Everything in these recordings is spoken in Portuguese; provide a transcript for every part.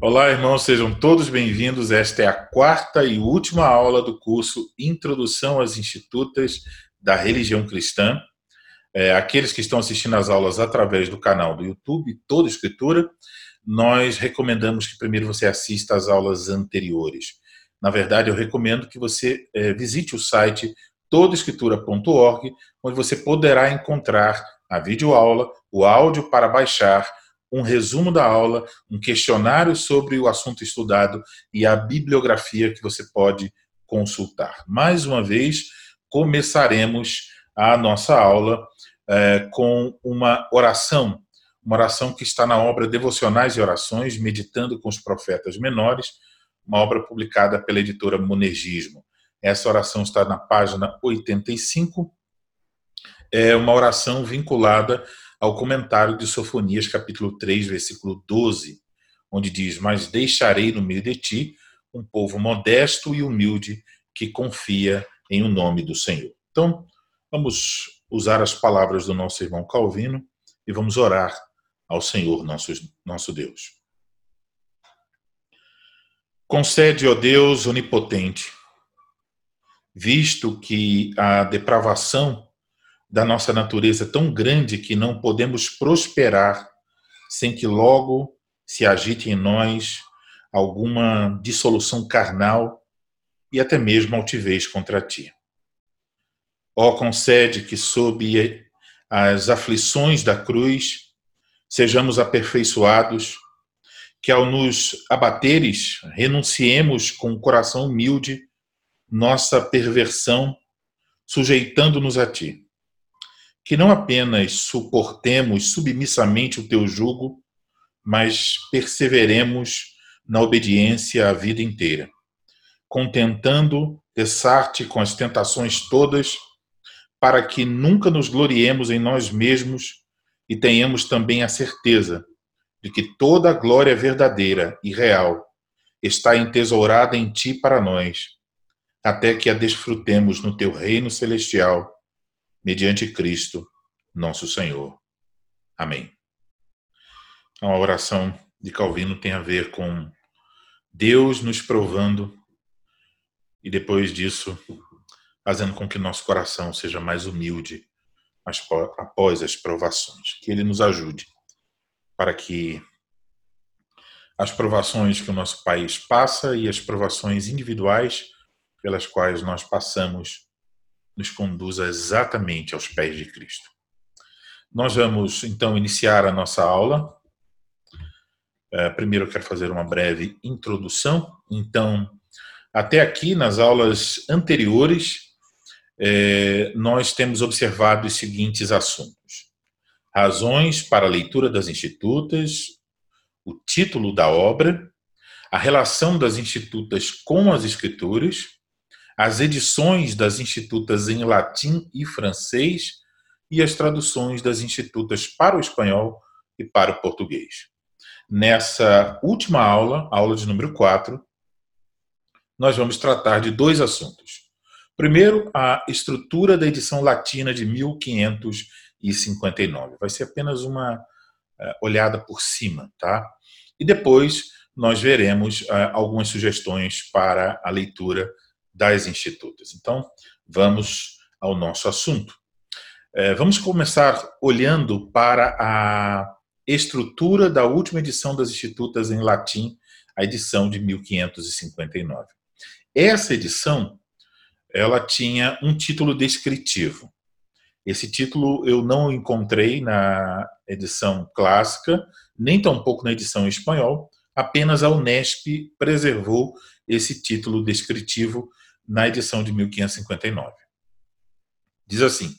Olá, irmãos, sejam todos bem-vindos. Esta é a quarta e última aula do curso Introdução às Institutas da Religião Cristã. É, aqueles que estão assistindo às aulas através do canal do YouTube, Toda Escritura, nós recomendamos que primeiro você assista às aulas anteriores. Na verdade, eu recomendo que você é, visite o site todaescritura.org, onde você poderá encontrar a videoaula, o áudio para baixar, um resumo da aula, um questionário sobre o assunto estudado e a bibliografia que você pode consultar. Mais uma vez, começaremos a nossa aula é, com uma oração, uma oração que está na obra Devocionais e Orações, Meditando com os Profetas Menores, uma obra publicada pela editora Monergismo. Essa oração está na página 85. É uma oração vinculada ao comentário de Sofonias, capítulo 3, versículo 12, onde diz: Mas deixarei no meio de ti um povo modesto e humilde que confia em o nome do Senhor. Então, vamos usar as palavras do nosso irmão Calvino e vamos orar ao Senhor, nosso, nosso Deus. Concede, ó Deus onipotente, visto que a depravação da nossa natureza tão grande que não podemos prosperar sem que logo se agite em nós alguma dissolução carnal e até mesmo altivez contra ti. Ó, concede que sob as aflições da cruz sejamos aperfeiçoados, que ao nos abateres renunciemos com o coração humilde nossa perversão, sujeitando-nos a ti que não apenas suportemos submissamente o teu jugo, mas perseveremos na obediência a vida inteira, contentando cessar-te com as tentações todas, para que nunca nos gloriemos em nós mesmos e tenhamos também a certeza de que toda a glória verdadeira e real está entesourada em ti para nós, até que a desfrutemos no teu reino celestial mediante Cristo, nosso Senhor. Amém. Então, a oração de Calvino tem a ver com Deus nos provando e depois disso fazendo com que nosso coração seja mais humilde após as provações. Que Ele nos ajude para que as provações que o nosso país passa e as provações individuais pelas quais nós passamos nos conduza exatamente aos pés de Cristo. Nós vamos então iniciar a nossa aula. É, primeiro eu quero fazer uma breve introdução. Então, até aqui nas aulas anteriores, é, nós temos observado os seguintes assuntos: razões para a leitura das institutas, o título da obra, a relação das institutas com as escrituras, as edições das institutas em latim e francês e as traduções das institutas para o espanhol e para o português. Nessa última aula, aula de número 4, nós vamos tratar de dois assuntos. Primeiro, a estrutura da edição latina de 1559. Vai ser apenas uma uh, olhada por cima, tá? E depois nós veremos uh, algumas sugestões para a leitura das institutas. Então, vamos ao nosso assunto. É, vamos começar olhando para a estrutura da última edição das institutas em latim, a edição de 1559. Essa edição, ela tinha um título descritivo. Esse título eu não encontrei na edição clássica, nem tampouco na edição espanhol, apenas a Unesp preservou esse título descritivo na edição de 1559. Diz assim: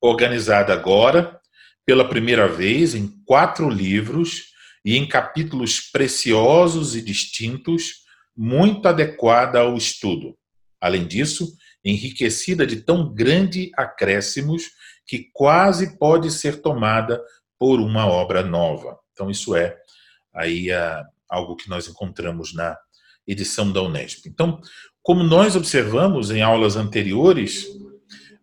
organizada agora, pela primeira vez, em quatro livros e em capítulos preciosos e distintos, muito adequada ao estudo. Além disso, enriquecida de tão grande acréscimos que quase pode ser tomada por uma obra nova. Então, isso é aí uh, algo que nós encontramos na edição da Unesp. Então, como nós observamos em aulas anteriores,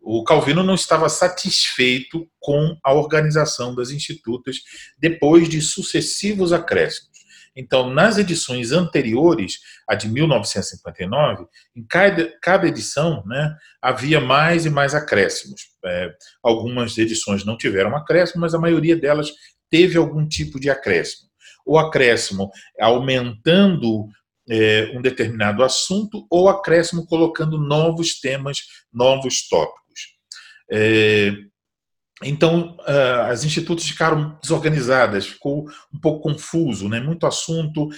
o Calvino não estava satisfeito com a organização das institutas depois de sucessivos acréscimos. Então, nas edições anteriores, a de 1959, em cada, cada edição né, havia mais e mais acréscimos. É, algumas edições não tiveram acréscimo, mas a maioria delas teve algum tipo de acréscimo. O acréscimo aumentando é, um determinado assunto ou acréscimo colocando novos temas, novos tópicos. É, então, as institutos ficaram desorganizadas, ficou um pouco confuso, né? muito assunto.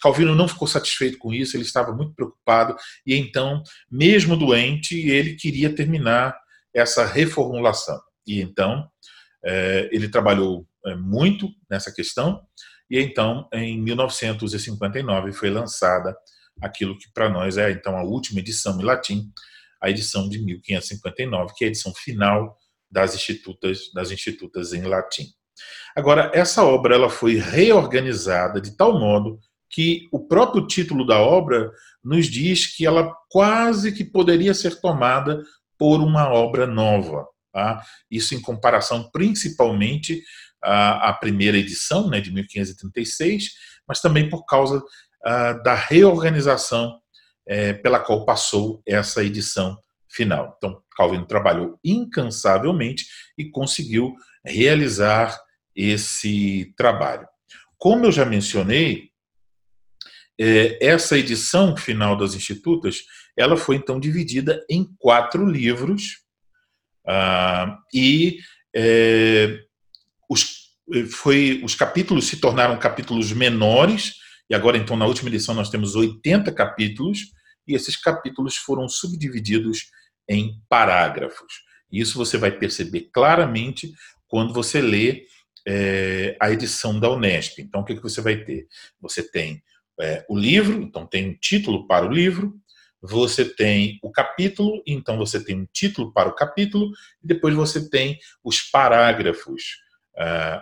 Calvino não ficou satisfeito com isso, ele estava muito preocupado, e então, mesmo doente, ele queria terminar essa reformulação. E então, uh, ele trabalhou eh, muito nessa questão, e então, em 1959, foi lançada aquilo que para nós é então a última edição em latim, a edição de 1559, que é a edição final das institutas, das institutas em latim. Agora, essa obra ela foi reorganizada de tal modo que o próprio título da obra nos diz que ela quase que poderia ser tomada por uma obra nova. Tá? Isso em comparação principalmente à primeira edição, né, de 1536, mas também por causa uh, da reorganização é, pela qual passou essa edição final. Então, Calvino trabalhou incansavelmente e conseguiu realizar esse trabalho. Como eu já mencionei, é, essa edição final das Institutas, ela foi então dividida em quatro livros ah, e é, os, foi, os capítulos se tornaram capítulos menores e agora então na última edição nós temos 80 capítulos e esses capítulos foram subdivididos em parágrafos. Isso você vai perceber claramente quando você lê é, a edição da Unesp. Então, o que, que você vai ter? Você tem é, o livro, então tem um título para o livro, você tem o capítulo, então você tem um título para o capítulo, e depois você tem os parágrafos.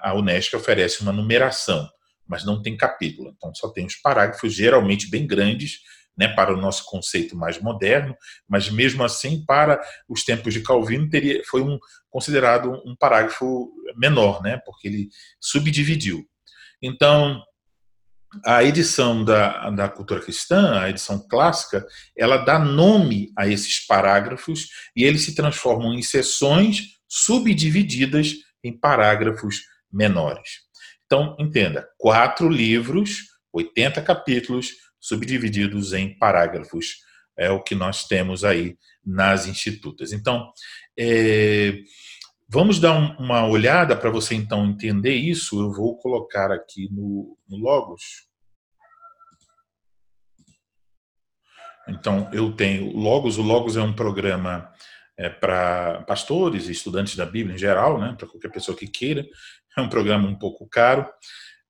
A Unesp oferece uma numeração, mas não tem capítulo, então só tem os parágrafos, geralmente bem grandes, né, para o nosso conceito mais moderno, mas mesmo assim, para os tempos de Calvino, teria, foi um, considerado um parágrafo menor, né, porque ele subdividiu. Então, a edição da, da cultura cristã, a edição clássica, ela dá nome a esses parágrafos e eles se transformam em seções subdivididas em parágrafos menores. Então, entenda: quatro livros, 80 capítulos, subdivididos em parágrafos. É o que nós temos aí nas institutas. Então, é, vamos dar um, uma olhada para você então entender isso. Eu vou colocar aqui no, no Logos. Então, eu tenho Logos. O Logos é um programa é, para pastores e estudantes da Bíblia em geral, né, para qualquer pessoa que queira. É um programa um pouco caro,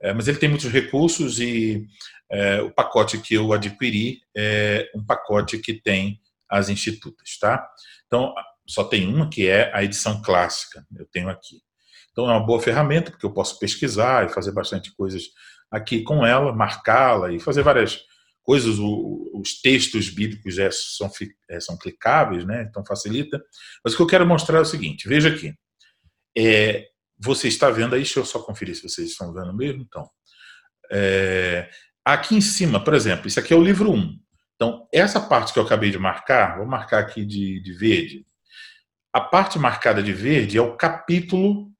é, mas ele tem muitos recursos e é, o pacote que eu adquiri é um pacote que tem as institutas, tá? Então, só tem uma que é a edição clássica, eu tenho aqui. Então, é uma boa ferramenta, porque eu posso pesquisar e fazer bastante coisas aqui com ela, marcá-la e fazer várias coisas. Os textos bíblicos é, são, é, são clicáveis, né? Então, facilita. Mas o que eu quero mostrar é o seguinte: veja aqui. É, você está vendo aí, deixa eu só conferir se vocês estão vendo mesmo. Então, é, Aqui em cima, por exemplo, isso aqui é o livro 1. Então, essa parte que eu acabei de marcar, vou marcar aqui de, de verde. A parte marcada de verde é o capítulo,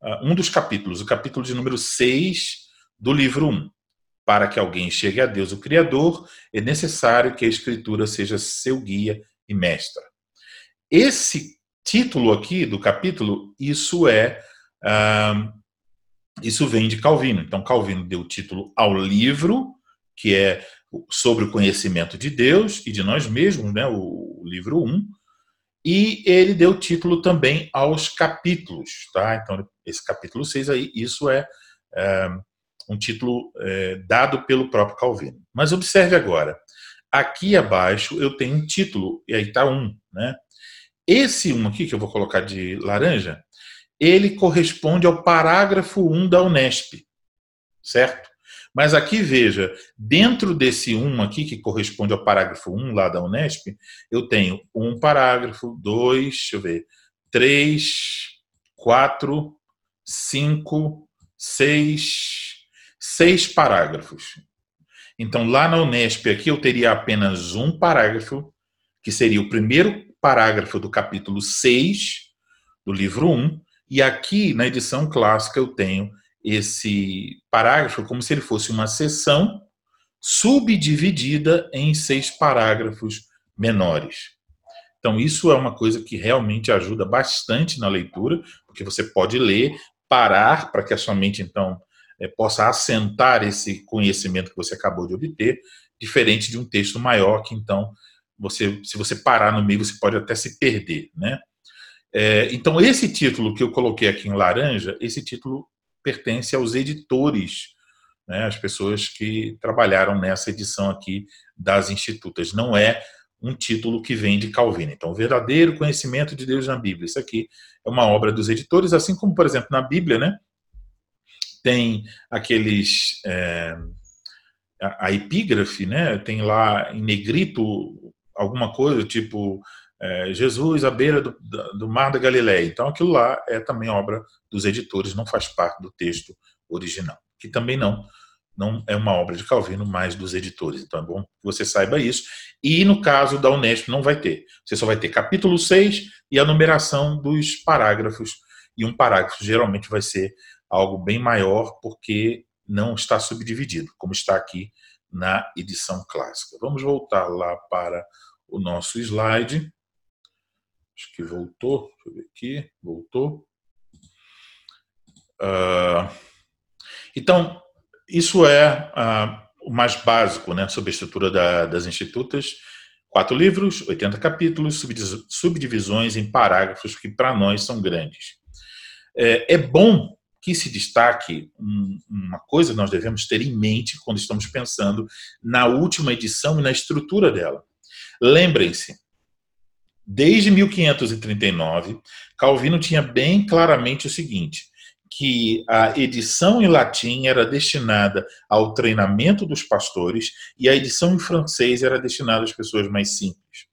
ah, um dos capítulos, o capítulo de número 6 do livro 1. Para que alguém chegue a Deus, o Criador, é necessário que a Escritura seja seu guia e mestra. Esse título aqui do capítulo, isso é ah, isso vem de Calvino. Então, Calvino deu o título ao livro, que é sobre o conhecimento de Deus e de nós mesmos, né, o, livro 1, e ele deu título também aos capítulos. Tá? Então, esse capítulo 6 aí, isso é, é um título é, dado pelo próprio Calvino. Mas observe agora, aqui abaixo eu tenho um título, e aí está um. Né? Esse um aqui, que eu vou colocar de laranja, ele corresponde ao parágrafo 1 da Unesp, certo? Mas aqui veja, dentro desse 1 aqui, que corresponde ao parágrafo 1 lá da Unesp, eu tenho um parágrafo, dois, deixa eu ver, três, quatro, cinco, seis, seis parágrafos. Então, lá na Unesp, aqui eu teria apenas um parágrafo, que seria o primeiro parágrafo do capítulo 6 do livro 1, e aqui na edição clássica eu tenho esse parágrafo como se ele fosse uma seção subdividida em seis parágrafos menores. Então, isso é uma coisa que realmente ajuda bastante na leitura, porque você pode ler, parar para que a sua mente, então, é, possa assentar esse conhecimento que você acabou de obter, diferente de um texto maior que, então, você, se você parar no meio, você pode até se perder, né? É, então, esse título que eu coloquei aqui em laranja, esse título pertence aos editores, né, as pessoas que trabalharam nessa edição aqui das Institutas. Não é um título que vem de Calvino. Então, o verdadeiro conhecimento de Deus na Bíblia. Isso aqui é uma obra dos editores, assim como, por exemplo, na Bíblia, né? Tem aqueles. É, a, epígrafe, né? Tem lá em negrito alguma coisa, tipo é, Jesus à beira do, do mar da Galileia. Então, aquilo lá é também obra dos editores, não faz parte do texto original, que também não não é uma obra de Calvino, mas dos editores. Então é bom que você saiba isso. E no caso da Unesp não vai ter. Você só vai ter capítulo 6 e a numeração dos parágrafos. E um parágrafo geralmente vai ser algo bem maior, porque não está subdividido, como está aqui na edição clássica. Vamos voltar lá para o nosso slide. Acho que voltou. Deixa eu ver aqui. Voltou. Uh, então, isso é uh, o mais básico né, sobre a estrutura da, das institutas. Quatro livros, 80 capítulos, subdivisões em parágrafos que para nós são grandes. É, é, bom que se destaque um, uma coisa que nós devemos ter em mente quando estamos pensando na última edição e na estrutura dela. Lembrem-se, Desde 1539, Calvino tinha bem claramente o seguinte: que a edição em latim era destinada ao treinamento dos pastores e a edição em francês era destinada às pessoas mais simples.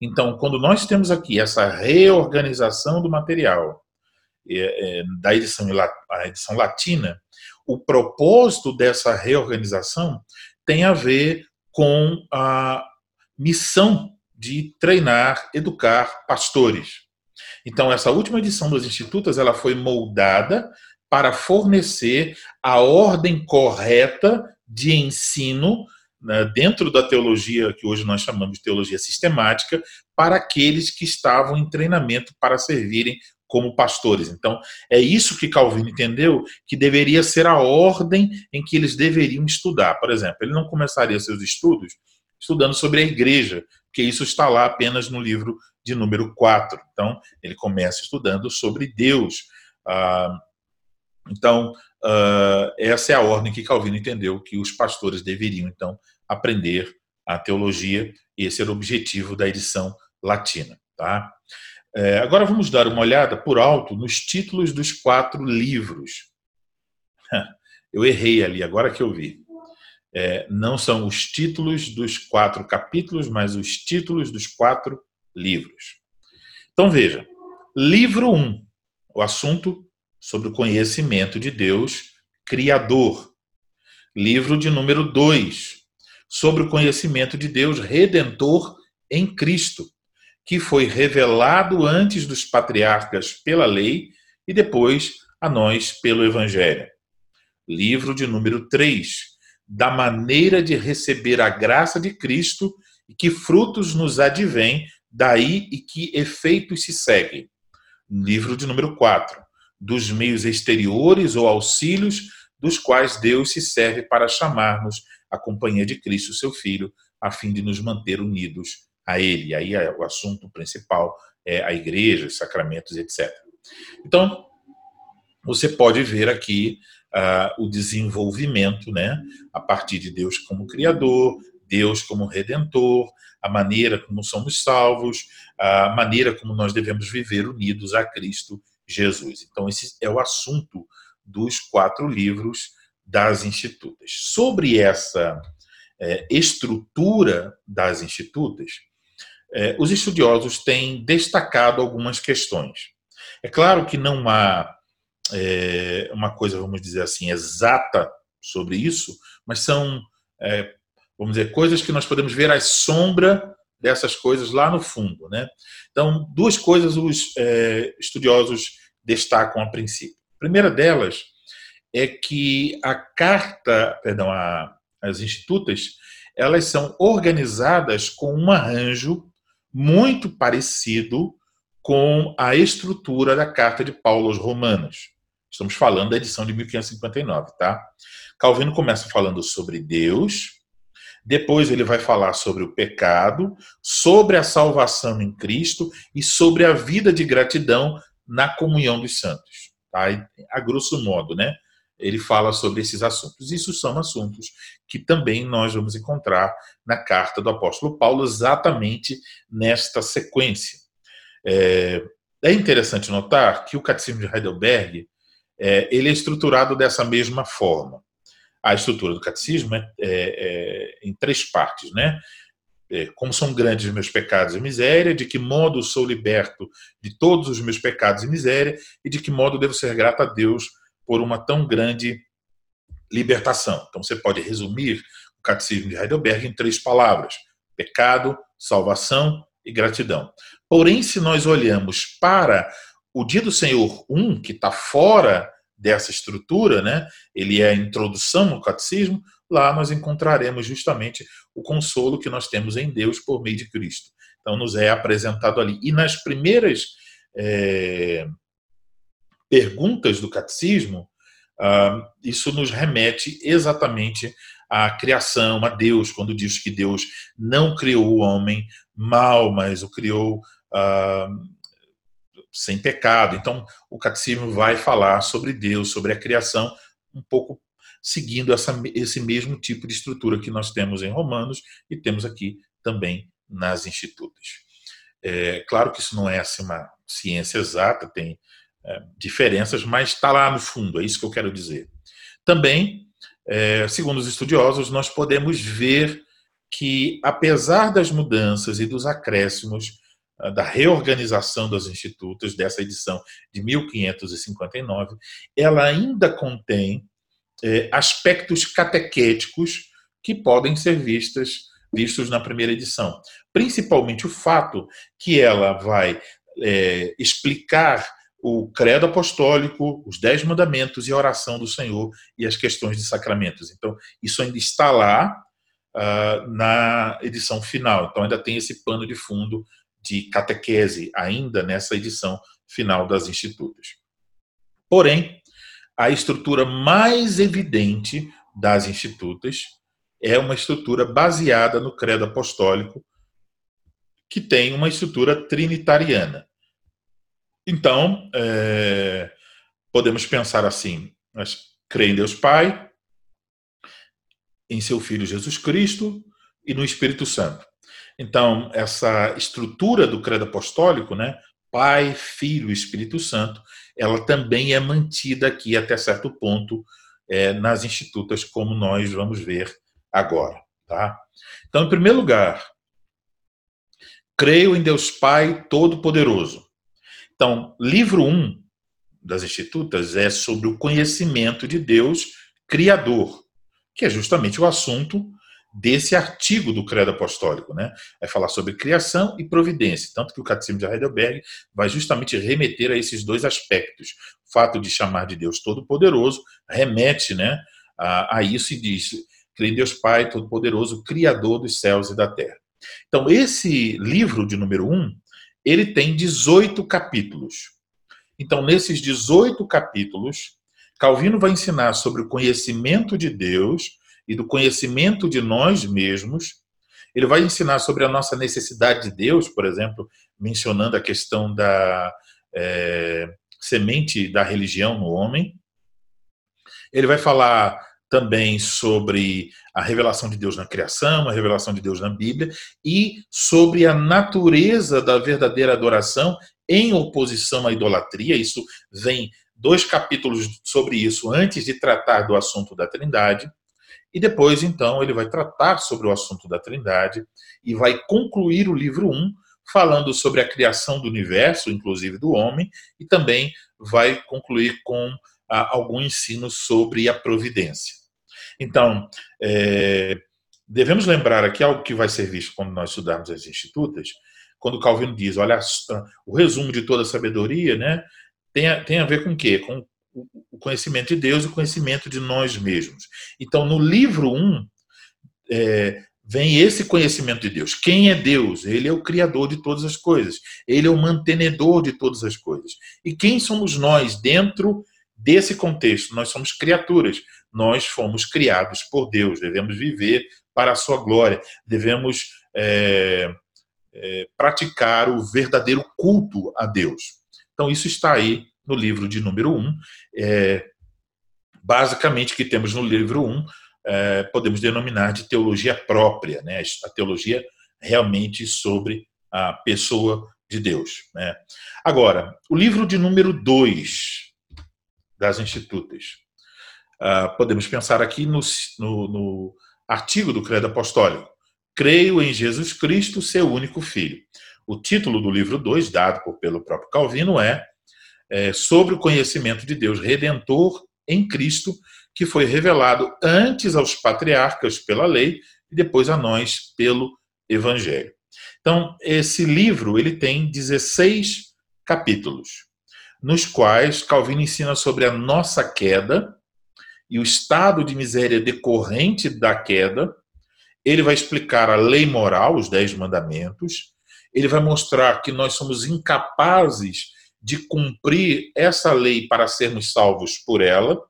Então, quando nós temos aqui essa reorganização do material da edição, a edição latina, o propósito dessa reorganização tem a ver com a missão de treinar, educar pastores. Então, essa última edição dos institutos ela foi moldada para fornecer a ordem correta de ensino né, dentro da teologia que hoje nós chamamos de teologia sistemática para aqueles que estavam em treinamento para servirem como pastores. Então, é isso que Calvino entendeu que deveria ser a ordem em que eles deveriam estudar. Por exemplo, ele não começaria seus estudos estudando sobre a igreja, porque isso está lá apenas no livro de número 4. Então, ele começa estudando sobre Deus. Ah, então, ah, essa é a ordem que Calvino entendeu que os pastores deveriam, então, aprender a teologia. Esse era o objetivo da edição latina. Tá? É, agora vamos dar uma olhada por alto nos títulos dos quatro livros. Eu errei ali, agora que eu vi é, não são os títulos dos quatro capítulos, mas os títulos dos quatro livros. Então veja, livro 1, um, o assunto sobre o conhecimento de Deus Criador. Livro de número 2, sobre o conhecimento de Deus Redentor em Cristo, que foi revelado antes dos patriarcas pela lei e depois a nós pelo Evangelho. Livro de número 3, da maneira de receber a graça de Cristo e que frutos nos advêm daí e que efeitos se seguem. Livro de número 4. Dos meios exteriores ou auxílios dos quais Deus se serve para chamar-nos à companhia de Cristo, seu Filho, a fim de nos manter unidos a Ele. Aí é o assunto principal é a igreja, os sacramentos, etc. Então, você pode ver aqui uh, o desenvolvimento, né, a partir de Deus como Criador, Deus como Redentor, a maneira como somos salvos, a maneira como nós devemos viver unidos a Cristo Jesus. Então, esse é o assunto dos quatro livros das Institutas. Sobre essa é, estrutura das Institutas, é, os estudiosos têm destacado algumas questões. É claro que não há é, uma coisa, vamos dizer assim, exata sobre isso, mas são, é, vamos dizer, coisas que nós podemos ver a sombra dessas coisas lá no fundo. Né? Então, duas coisas os estudiosos destacam a princípio. A primeira delas é que a carta, perdão, a, as institutas, elas são organizadas com um arranjo muito parecido com a estrutura da carta de Paulo aos Romanos. Estamos falando da edição de 1559, tá? Calvino começa falando sobre Deus, depois ele vai falar sobre o pecado, sobre a salvação em Cristo e sobre a vida de gratidão na comunhão dos santos. Tá? A grosso modo, né? Ele fala sobre esses assuntos. Isso são assuntos que também nós vamos encontrar na carta do apóstolo Paulo, exatamente nesta sequência. É, é interessante notar que o Catecismo de Heidelberg é, ele é estruturado dessa mesma forma. A estrutura do catecismo é, é, é em três partes, né? É, como são grandes meus pecados e miséria, de que modo sou liberto de todos os meus pecados e miséria, e de que modo devo ser grato a Deus por uma tão grande libertação. Então você pode resumir o catecismo de Heidelberg em três palavras: pecado, salvação e gratidão. Porém, se nós olhamos para o dia do Senhor 1, que está fora dessa estrutura, né? ele é a introdução no catecismo, lá nós encontraremos justamente o consolo que nós temos em Deus por meio de Cristo. Então, nos é apresentado ali. E nas primeiras é, perguntas do catecismo, ah, isso nos remete exatamente à criação, a Deus, quando diz que Deus não criou o homem mal, mas o criou ah, sem pecado. Então, o catecismo vai falar sobre Deus, sobre a criação, um pouco seguindo essa, esse mesmo tipo de estrutura que nós temos em Romanos e temos aqui também nas institutas. É, claro que isso não é assim, uma ciência exata, tem é, diferenças, mas está lá no fundo, é isso que eu quero dizer. Também, é, segundo os estudiosos, nós podemos ver que, apesar das mudanças e dos acréscimos, ah, da reorganização das institutos dessa edição de 1559, ela ainda contém é, aspectos catequéticos que podem ser vistas, vistos na primeira edição. Principalmente o fato que ela vai é, explicar o credo apostólico, os dez mandamentos e a oração do Senhor e as questões de sacramentos. Então, isso ainda está lá uh, na edição final. Então, ainda tem esse pano de fundo de catequese ainda nessa edição final das Institutas. Porém, a estrutura mais evidente das Institutas é uma estrutura baseada no credo apostólico, que tem uma estrutura trinitariana. Então, é, podemos pensar assim: nós creio em Deus Pai, em seu Filho Jesus Cristo e no Espírito Santo. Então, essa estrutura do credo apostólico, né, Pai, Filho e Espírito Santo, ela também é mantida aqui até certo ponto é, nas institutas, como nós vamos ver agora. Tá? Então, em primeiro lugar, creio em Deus Pai Todo-Poderoso. Então, livro 1 um das institutas é sobre o conhecimento de Deus Criador, que é justamente o assunto desse artigo do Credo Apostólico, né? Vai falar sobre criação e providência, tanto que o Catecismo de Heidelberg vai justamente remeter a esses dois aspectos. O fato de chamar de Deus Todo-Poderoso remete, né, a, a isso e diz: creio em Deus Pai Todo-Poderoso, Criador dos céus e da terra. Então, esse livro de número 1, um, ele tem 18 capítulos. Então, nesses 18 capítulos, Calvino vai ensinar sobre o conhecimento de Deus, e do conhecimento de nós mesmos. Ele vai ensinar sobre a nossa necessidade de Deus, por exemplo, mencionando a questão da é, semente da religião no homem. Ele vai falar também sobre a revelação de Deus na criação, a revelação de Deus na Bíblia e sobre a natureza da verdadeira adoração em oposição à idolatria. Isso vem dois capítulos sobre isso antes de tratar do assunto da Trindade. E depois, então, ele vai tratar sobre o assunto da Trindade e vai concluir o livro 1 falando sobre a criação do universo, inclusive do homem, e também vai concluir com ah, algum ensino sobre a providência. Então, é, devemos lembrar aqui algo que vai ser visto quando nós estudarmos as institutas, quando Calvino diz, olha, o resumo de toda a sabedoria, né, tem a, tem a ver com o quê? Com o conhecimento de Deus e o conhecimento de nós mesmos. Então, no livro 1, um, é, vem esse conhecimento de Deus. Quem é Deus? Ele é o criador de todas as coisas. Ele é o mantenedor de todas as coisas. E quem somos nós dentro desse contexto? Nós somos criaturas. Nós fomos criados por Deus. Devemos viver para a sua glória. Devemos é, é, praticar o verdadeiro culto a Deus. Então, isso está aí no livro de número 1. Um. É, basicamente, o que temos no livro 1 um, é, podemos denominar de teologia própria, né? a teologia realmente sobre a pessoa de Deus. Né? Agora, o livro de número 2 das Institutas. Uh, podemos pensar aqui no, no, no artigo do Credo Apostólico. Creio em Jesus Cristo, seu único Filho. O título do livro 2, dado pelo próprio Calvino, é, é Sobre o conhecimento de Deus Redentor em Cristo, que foi revelado antes aos patriarcas pela lei e depois a nós pelo Evangelho. Então, esse livro ele tem 16 capítulos, nos quais Calvino ensina sobre a nossa queda e o estado de miséria decorrente da queda. Ele vai explicar a lei moral, os dez mandamentos. Ele vai mostrar que nós somos incapazes de cumprir essa lei para sermos salvos por ela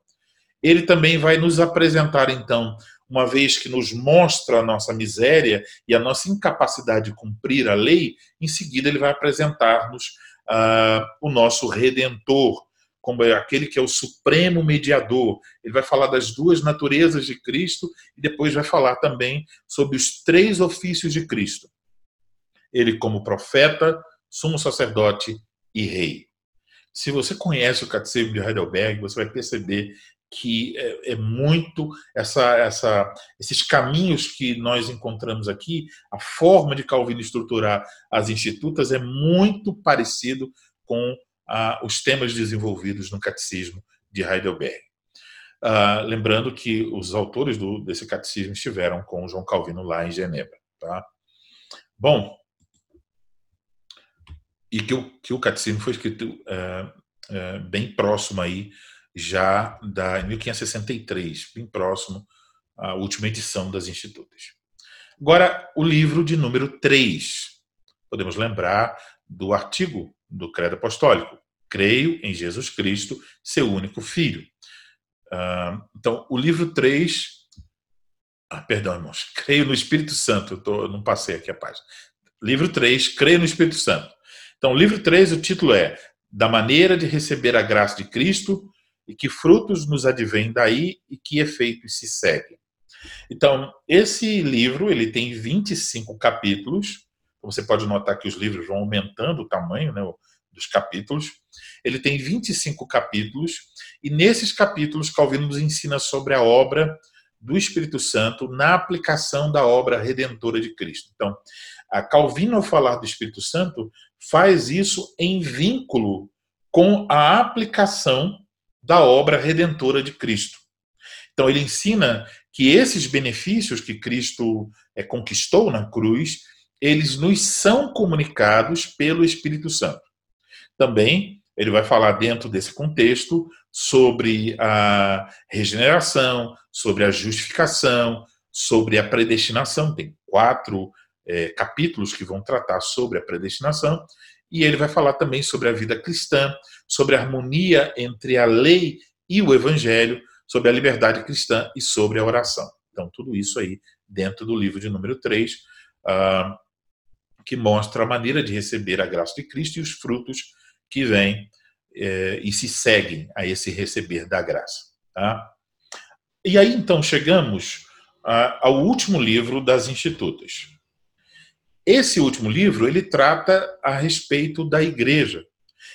ele também vai nos apresentar, então, uma vez que nos mostra a nossa miséria e a nossa incapacidade de cumprir a lei, em seguida ele vai apresentar-nos uh, o nosso redentor, como é aquele que é o supremo mediador. Ele vai falar das duas naturezas de Cristo e depois vai falar também sobre os três ofícios de Cristo. Ele como profeta, sumo sacerdote e rei. Se você conhece o Catecismo de Heidelberg, você vai perceber que é, é, muito essa, essa, esses caminhos que nós encontramos aqui, a forma de Calvino estruturar as institutas é muito parecido com ah, os temas desenvolvidos no catecismo de Heidelberg. Ah, lembrando que os autores do, desse catecismo estiveram com João Calvino lá em Genebra. Tá? Bom, e que o, que o catecismo foi escrito é, é, bem próximo aí já da 1563, bem próximo à última edição das Institutas. Agora, o livro de número 3. Podemos lembrar do artigo do Credo Apostólico. Creio em Jesus Cristo, seu único Filho. Ah, então, o livro 3. Ah, perdão, irmãos. Creio no Espírito Santo. Eu, tô, não passei aqui a página. Livro 3, Creio no Espírito Santo. Então, livro 3, o título é Da maneira de receber a graça de Cristo e que frutos nos advêm daí e que efeitos se seguem. Então, esse livro ele tem 25 capítulos. Você pode notar que os livros vão aumentando o tamanho né, dos capítulos. Ele tem 25 capítulos, e nesses capítulos, Calvino nos ensina sobre a obra do Espírito Santo na aplicação da obra redentora de Cristo. Então, a Calvino, ao falar do Espírito Santo, faz isso em vínculo com a aplicação da obra redentora de Cristo. Então, ele ensina que esses benefícios que Cristo é, conquistou na cruz, eles nos são comunicados pelo Espírito Santo. Também, ele vai falar dentro desse contexto sobre a regeneração, sobre a justificação, sobre a predestinação. Tem quatro é, capítulos que vão tratar sobre a predestinação. E ele vai falar também sobre a vida cristã, sobre a harmonia entre a lei e o evangelho, sobre a liberdade cristã e sobre a oração. Então, tudo isso aí dentro do livro de número 3, uh, ah, que mostra a maneira de receber a graça de Cristo e os frutos que vêm eh, e se seguem a esse receber da graça. Tá? E aí, então, chegamos uh, ao último livro das Institutas. Esse último livro ele trata a respeito da igreja.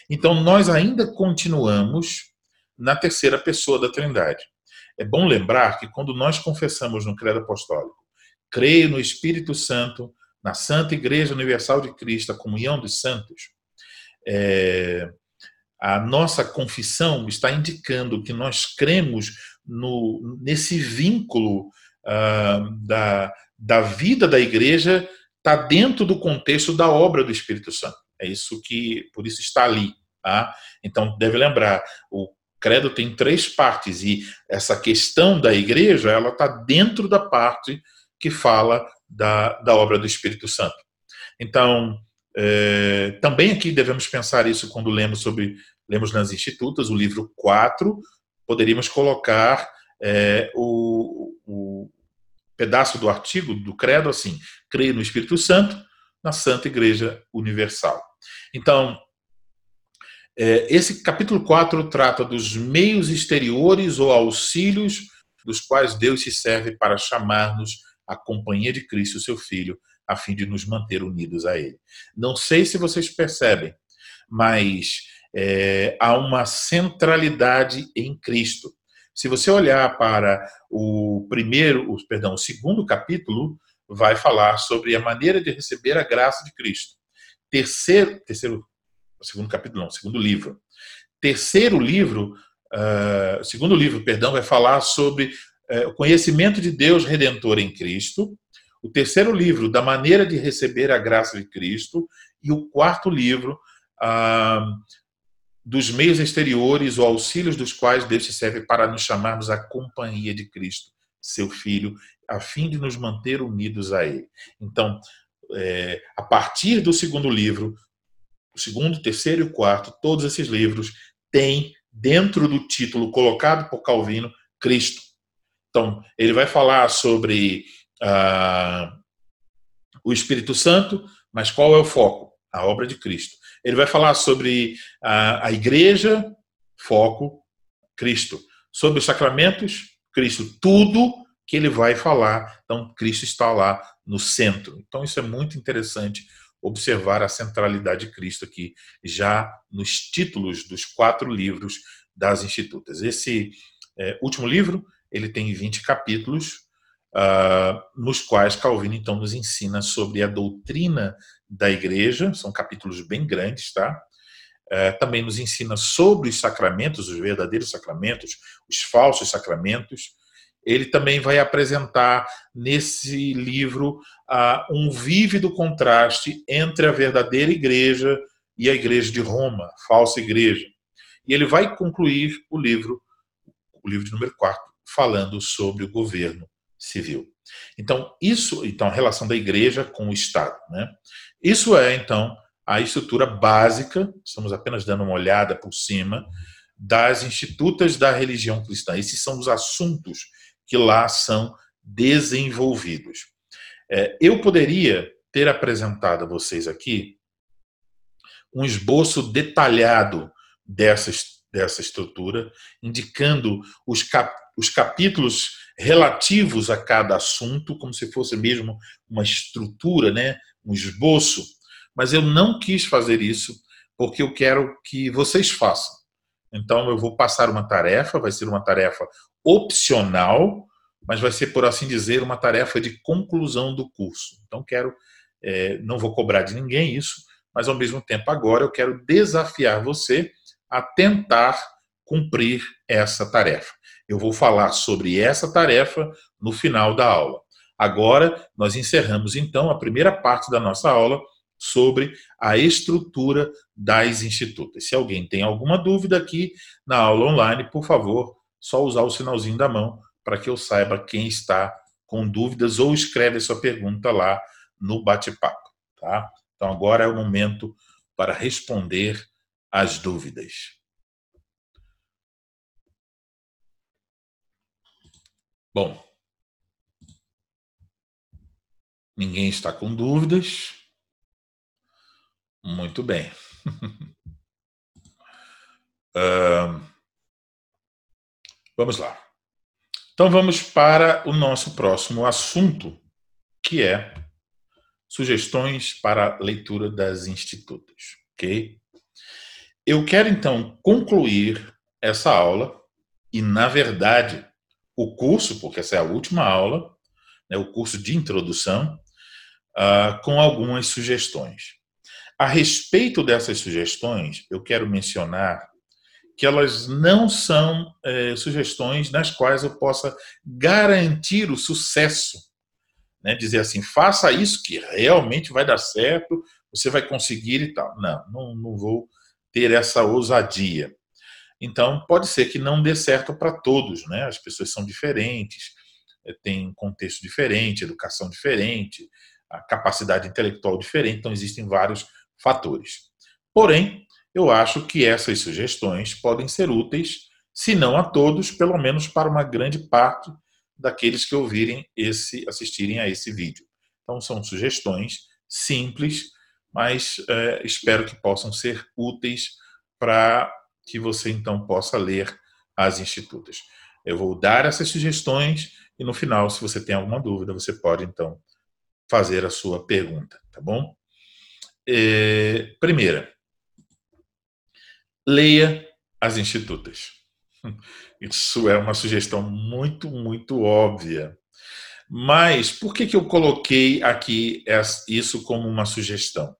Então nós ainda continuamos na terceira pessoa da Trindade. É bom lembrar que quando nós confessamos no Credo Apostólico, creio no Espírito Santo, na Santa Igreja Universal de Cristo, a comunhão dos santos, é, a nossa confissão está indicando que nós cremos no, nesse vínculo uh, da, da vida da igreja está dentro do contexto da obra do Espírito Santo. É isso que, por isso está ali. Tá? Então, deve lembrar, o credo tem três partes e essa questão da igreja, ela está dentro da parte que fala da, da obra do Espírito Santo. Então, é, também aqui devemos pensar isso quando lemos sobre, lemos nas Institutas, o livro 4, poderíamos colocar é, o, o pedaço do artigo do credo assim, creio no Espírito Santo, na Santa Igreja Universal. Então, é, esse capítulo 4 trata dos meios exteriores ou auxílios dos quais Deus se serve para chamar-nos à companhia de Cristo, seu Filho, a fim de nos manter unidos a Ele. Não sei se vocês percebem, mas é, há uma centralidade em Cristo. Se você olhar para o primeiro, o, perdão, o segundo capítulo, vai falar sobre a maneira de receber a graça de Cristo. Terceiro, terceiro segundo capítulo, não, segundo livro. Terceiro livro, uh, segundo livro, perdão, vai falar sobre uh, o conhecimento de Deus redentor em Cristo. O terceiro livro, da maneira de receber a graça de Cristo. E o quarto livro, uh, dos meios exteriores ou auxílios dos quais Deus se serve para nos chamarmos à companhia de Cristo, seu Filho, a fim de nos manter unidos a Ele. Então, é, a partir do segundo livro, o segundo, terceiro e o quarto, todos esses livros têm dentro do título colocado por Calvino Cristo. Então, ele vai falar sobre ah, o Espírito Santo, mas qual é o foco? A obra de Cristo. Ele vai falar sobre a, a igreja, foco, Cristo. Sobre os sacramentos, Cristo. Tudo que ele vai falar, então Cristo está lá no centro. Então isso é muito interessante observar a centralidade de Cristo aqui, já nos títulos dos quatro livros das Institutas. Esse é, último livro, ele tem 20 capítulos, uh, nos quais Calvino, então, nos ensina sobre a doutrina da igreja, são capítulos bem grandes, tá? Uh, também nos ensina sobre os sacramentos, os verdadeiros sacramentos, os falsos sacramentos, ele também vai apresentar nesse livro uh, um vívido contraste entre a verdadeira igreja e a igreja de Roma, falsa igreja. E ele vai concluir o livro, o livro de número 4, falando sobre o governo civil. Então, isso, então, a relação da igreja com o Estado. Né? Isso é, então, a estrutura básica, estamos apenas dando uma olhada por cima, das institutas da religião cristã. Esses são os assuntos que lá são desenvolvidos. É, eu poderia ter apresentado a vocês aqui um esboço detalhado dessa, dessa estrutura, indicando os, cap, os capítulos relativos a cada assunto, como se fosse mesmo uma estrutura, né? um esboço, mas eu não quis fazer isso porque eu quero que vocês façam. Então eu vou passar uma tarefa, vai ser uma tarefa opcional, mas vai ser, por assim dizer, uma tarefa de conclusão do curso. Então quero, é, não vou cobrar de ninguém isso, mas ao mesmo tempo agora eu quero desafiar você a tentar cumprir essa tarefa. Eu vou falar sobre essa tarefa no final da aula. Agora, nós encerramos então a primeira parte da nossa aula sobre a estrutura das institutas. Se alguém tem alguma dúvida aqui na aula online, por favor, só usar o sinalzinho da mão para que eu saiba quem está com dúvidas ou escreve a sua pergunta lá no bate-papo, tá? Então agora é o momento para responder as dúvidas. Bom, ninguém está com dúvidas. Muito bem. uh, vamos lá. Então vamos para o nosso próximo assunto, que é sugestões para leitura das institutas, ok? Eu quero então concluir essa aula e, na verdade, o curso, porque essa é a última aula, né, o curso de introdução, uh, com algumas sugestões. A respeito dessas sugestões, eu quero mencionar que elas não são é, sugestões nas quais eu possa garantir o sucesso. Né? Dizer assim, faça isso que realmente vai dar certo, você vai conseguir e tal. Não, não, não vou ter essa ousadia. Então, pode ser que não dê certo para todos, né? As pessoas são diferentes, eh, têm contexto diferente, educação diferente, capacidade intelectual diferente, então existem vários fatores. Porém, eu acho que essas sugestões podem ser úteis, se não a todos, pelo menos para uma grande parte daqueles que ouvirem esse, assistirem a esse vídeo. Então, são sugestões simples, mas é, espero que possam ser úteis para que você então possa ler as institutas. Eu vou dar essas sugestões e no final, se você tem alguma dúvida, você pode então fazer a sua pergunta, tá bom? É, primeira, leia as institutas. Isso é uma sugestão muito, muito óbvia. Mas por que, que eu coloquei aqui isso como uma sugestão?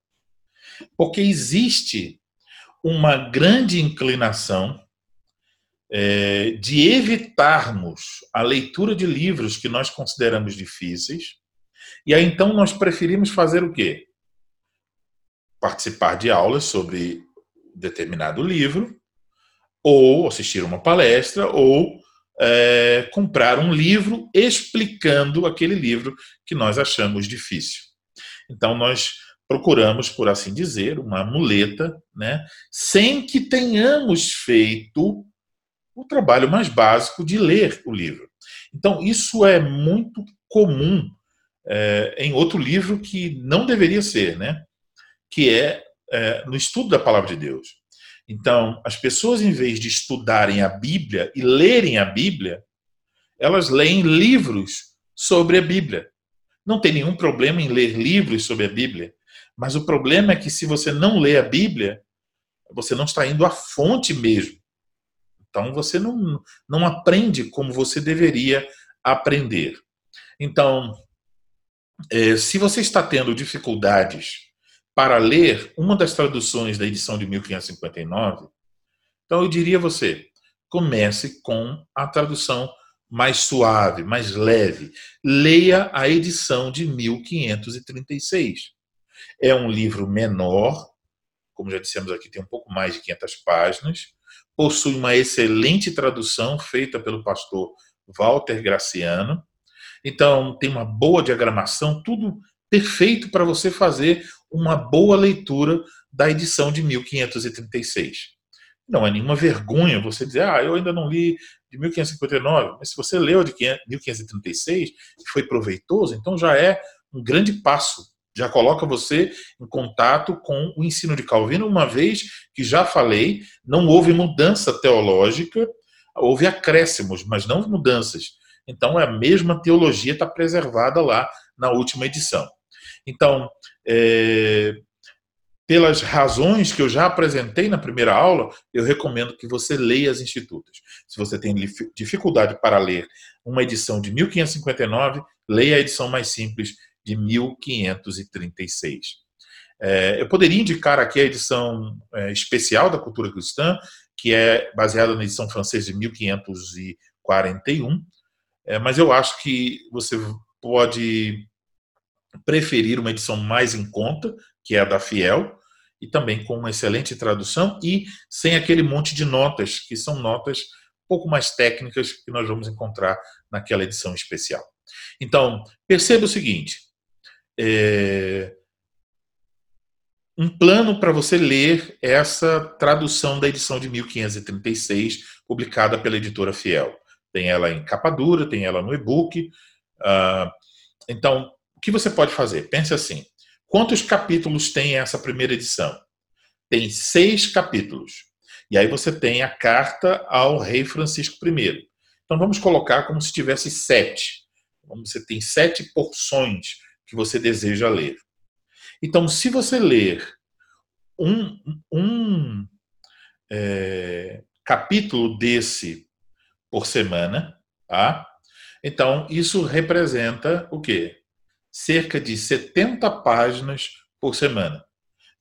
Porque existe uma grande inclinação é, de evitarmos a leitura de livros que nós consideramos difíceis, e aí então nós preferimos fazer o quê? Participar de aulas sobre determinado livro, ou assistir uma palestra, ou é, comprar um livro explicando aquele livro que nós achamos difícil. Então, nós procuramos, por assim dizer, uma muleta, né, sem que tenhamos feito o trabalho mais básico de ler o livro. Então, isso é muito comum é, em outro livro que não deveria ser, né? que é é, no estudo da palavra de Deus. Então, as pessoas, em vez de estudarem a Bíblia e lerem a Bíblia, elas leem livros sobre a Bíblia. Não tem nenhum problema em ler livros sobre a Bíblia, mas o problema é que se você não lê a Bíblia, você não está indo à fonte mesmo. Então, você não, não aprende como você deveria aprender. Então, é, se você está tendo dificuldades para ler uma das traduções da edição de 1559, então eu diria a você, comece com a tradução mais suave, mais leve. Leia a edição de 1536. É um livro menor, como já dissemos aqui, tem um pouco mais de 500 páginas, possui uma excelente tradução feita pelo pastor Walter Graciano. Então, tem uma boa diagramação, tudo perfeito para você fazer uma boa leitura da edição de 1536. Não é nenhuma vergonha você dizer, ah, eu ainda não li de 1559, mas se você leu de 1536 e foi proveitoso, então já é um grande passo. Já coloca você em contato com o ensino de Calvino, uma vez que já falei, não houve mudança teológica, houve acréscimos, mas não mudanças. Então, a mesma teologia está preservada lá na última edição. Então, é, pelas razões que eu já apresentei na primeira aula, eu recomendo que você leia as institutas. Se você tem dificuldade para ler uma edição de 1559, leia a edição mais simples de 1536. É, eu poderia indicar aqui a edição é, especial da cultura cristã, que é baseada na edição francesa de 1541, é, mas eu acho que você pode preferir uma edição mais em conta, que é a da Fiel, e também com uma excelente tradução e sem aquele monte de notas, que são notas um pouco mais técnicas que nós vamos encontrar naquela edição especial. Então, perceba o seguinte: é... um plano para você ler essa tradução da edição de 1536, publicada pela editora Fiel. Tem ela em capa dura, tem ela no e-book. Uh, então, o que você pode fazer? Pense assim: quantos capítulos tem essa primeira edição? Tem seis capítulos. E aí você tem a carta ao rei Francisco I. Então vamos colocar como se tivesse sete. Você tem sete porções que você deseja ler. Então, se você ler um, um é, capítulo desse por semana, tá? Então, isso representa o quê? cerca de 70 páginas por semana.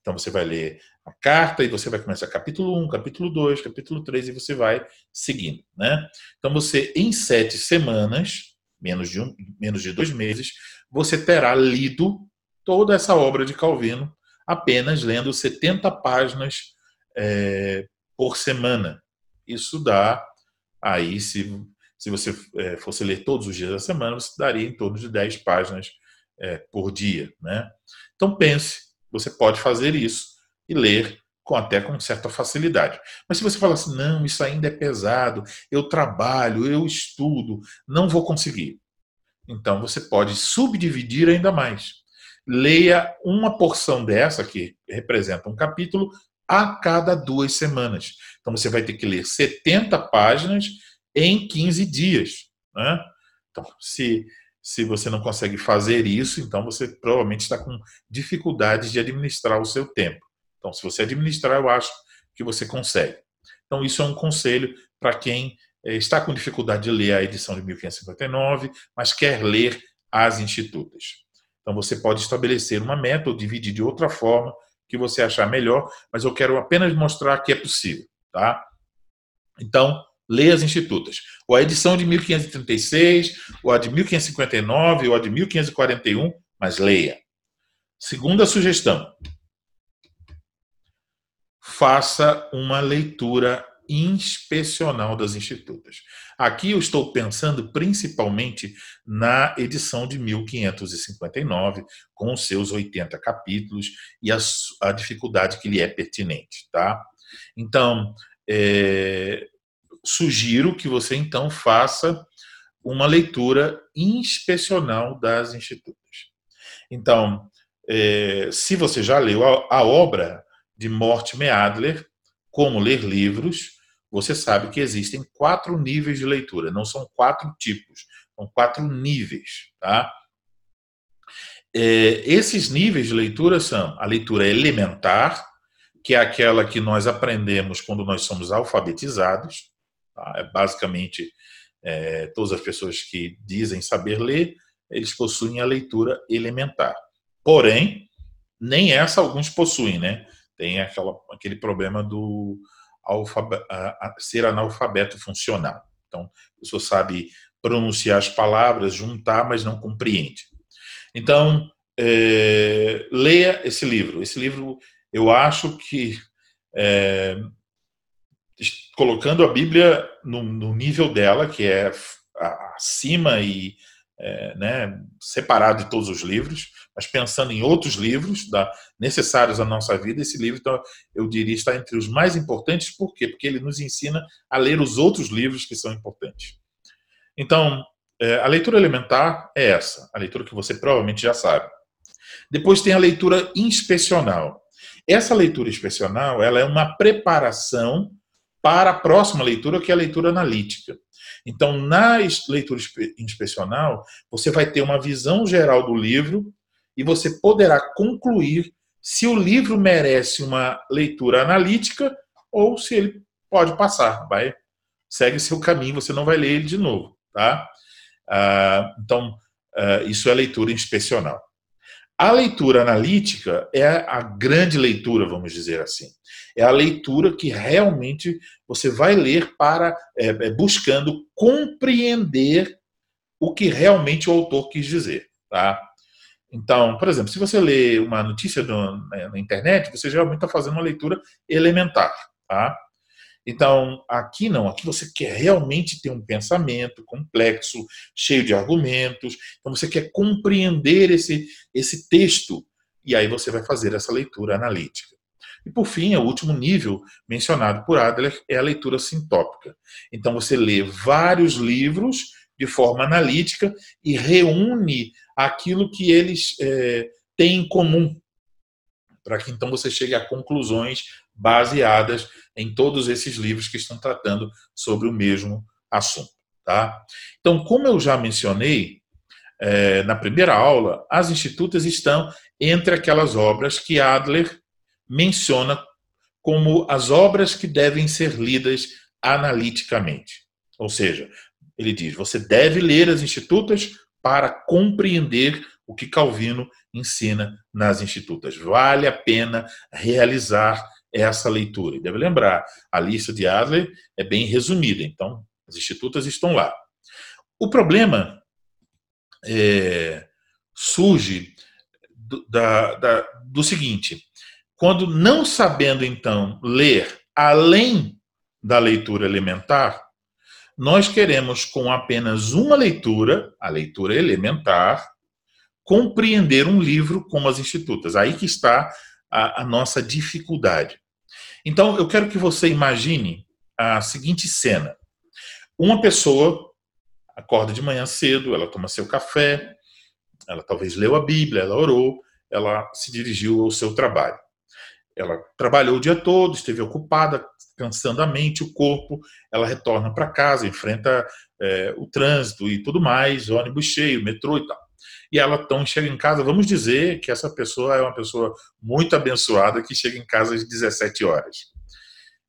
Então você vai ler a carta e você vai começar capítulo 1, capítulo 2, capítulo 3 e você vai seguindo. Né? Então você, em sete semanas, menos de, um, menos de dois meses, você terá lido toda essa obra de Calvino apenas lendo 70 páginas é, por semana. Isso dá aí, se, se você é, fosse ler todos os dias da semana, você daria em torno de 10 páginas é, por dia. Né? Então pense, você pode fazer isso e ler com até com certa facilidade. Mas se você fala assim, não, isso ainda é pesado, eu trabalho, eu estudo, não vou conseguir. Então você pode subdividir ainda mais. Leia uma porção dessa, que representa um capítulo, a cada duas semanas. Então você vai ter que ler 70 páginas em 15 dias. Né? Então, se, se você não consegue fazer isso, então você provavelmente está com dificuldades de administrar o seu tempo. Então, se você administrar, eu acho que você consegue. Então, isso é um conselho para quem está com dificuldade de ler a edição de 1559, mas quer ler as institutas. Então, você pode estabelecer uma meta ou dividir de outra forma que você achar melhor, mas eu quero apenas mostrar que é possível, tá? Então, leia as institutas. Ou a edição de 1536, ou a de 1559, ou a de 1541, mas leia. Segunda sugestão: faça uma leitura inspecional das institutas. Aqui eu estou pensando principalmente na edição de 1559, com os seus 80 capítulos e a, a dificuldade que lhe é pertinente. Tá? Então, é, sugiro que você então faça uma leitura inspecional das institutas. Então, é, se você já leu a, a obra de Mortimer Adler, Como Ler Livros, você sabe que existem quatro níveis de leitura, não são quatro tipos, são quatro níveis. Tá? É, esses níveis de leitura são a leitura elementar, que é aquela que nós aprendemos quando nós somos alfabetizados, tá? é basicamente é, todas as pessoas que dizem saber ler, eles possuem a leitura elementar. Porém, nem essa alguns possuem, né? tem aquela, aquele problema do a, ser analfabeto funcional. Então, a pessoa sabe pronunciar as palavras, juntar, mas não compreende. Então, é, leia esse livro. Esse livro, eu acho que, é, colocando a Bíblia no, no, nível dela, que é acima e é, né, separado de todos os livros, mas pensando em outros livros da, necessários à nossa vida, esse livro, então, eu diria, está entre os mais importantes. Por quê? Porque ele nos ensina a ler os outros livros que são importantes. Então, é, a leitura elementar é essa, a leitura que você provavelmente já sabe. Depois tem a leitura inspecional. Essa leitura inspecional ela é uma preparação para a próxima leitura, que é a leitura analítica. Então, na leitura inspecional, você vai ter uma visão geral do livro e você poderá concluir se o livro merece uma leitura analítica ou se ele pode passar, vai segue seu caminho, você não vai ler ele de novo, tá? Ah, então ah, isso é leitura inspecional. A leitura analítica é a grande leitura, vamos dizer assim. É a leitura que realmente você vai ler para é, é buscando compreender o que realmente o autor quis dizer, tá? Então, por exemplo, se você lê uma notícia no, né, na internet, você geralmente está fazendo uma leitura elementar, tá? Então, aqui não, aqui você quer realmente ter um pensamento complexo, cheio de argumentos, então você quer compreender esse, esse texto, e aí você vai fazer essa leitura analítica. E por fim, o último nível mencionado por Adler é a leitura sintópica. Então você lê vários livros de forma analítica e reúne aquilo que eles é, têm em comum, para que então você chegue a conclusões baseadas em todos esses livros que estão tratando sobre o mesmo assunto. Tá? Então, como eu já mencionei é, na primeira aula, as institutas estão entre aquelas obras que Adler menciona como as obras que devem ser lidas analiticamente. Ou seja, ele diz: você deve ler as institutas para compreender o que Calvino ensina nas institutas. Vale a pena realizar essa leitura. E deve lembrar, a lista de Adler é bem resumida, então as institutas estão lá. O problema é, surge do, da, da, do seguinte: quando não sabendo então ler além da leitura elementar, nós queremos com apenas uma leitura, a leitura elementar, compreender um livro como as institutas. Aí que está a, a nossa dificuldade. Então, eu quero que você imagine a seguinte cena: uma pessoa acorda de manhã cedo, ela toma seu café, ela talvez leu a Bíblia, ela orou, ela se dirigiu ao seu trabalho. Ela trabalhou o dia todo, esteve ocupada, cansando a mente, o corpo. Ela retorna para casa, enfrenta é, o trânsito e tudo mais, ônibus cheio, metrô e tal e ela então chega em casa, vamos dizer que essa pessoa é uma pessoa muito abençoada que chega em casa às 17 horas.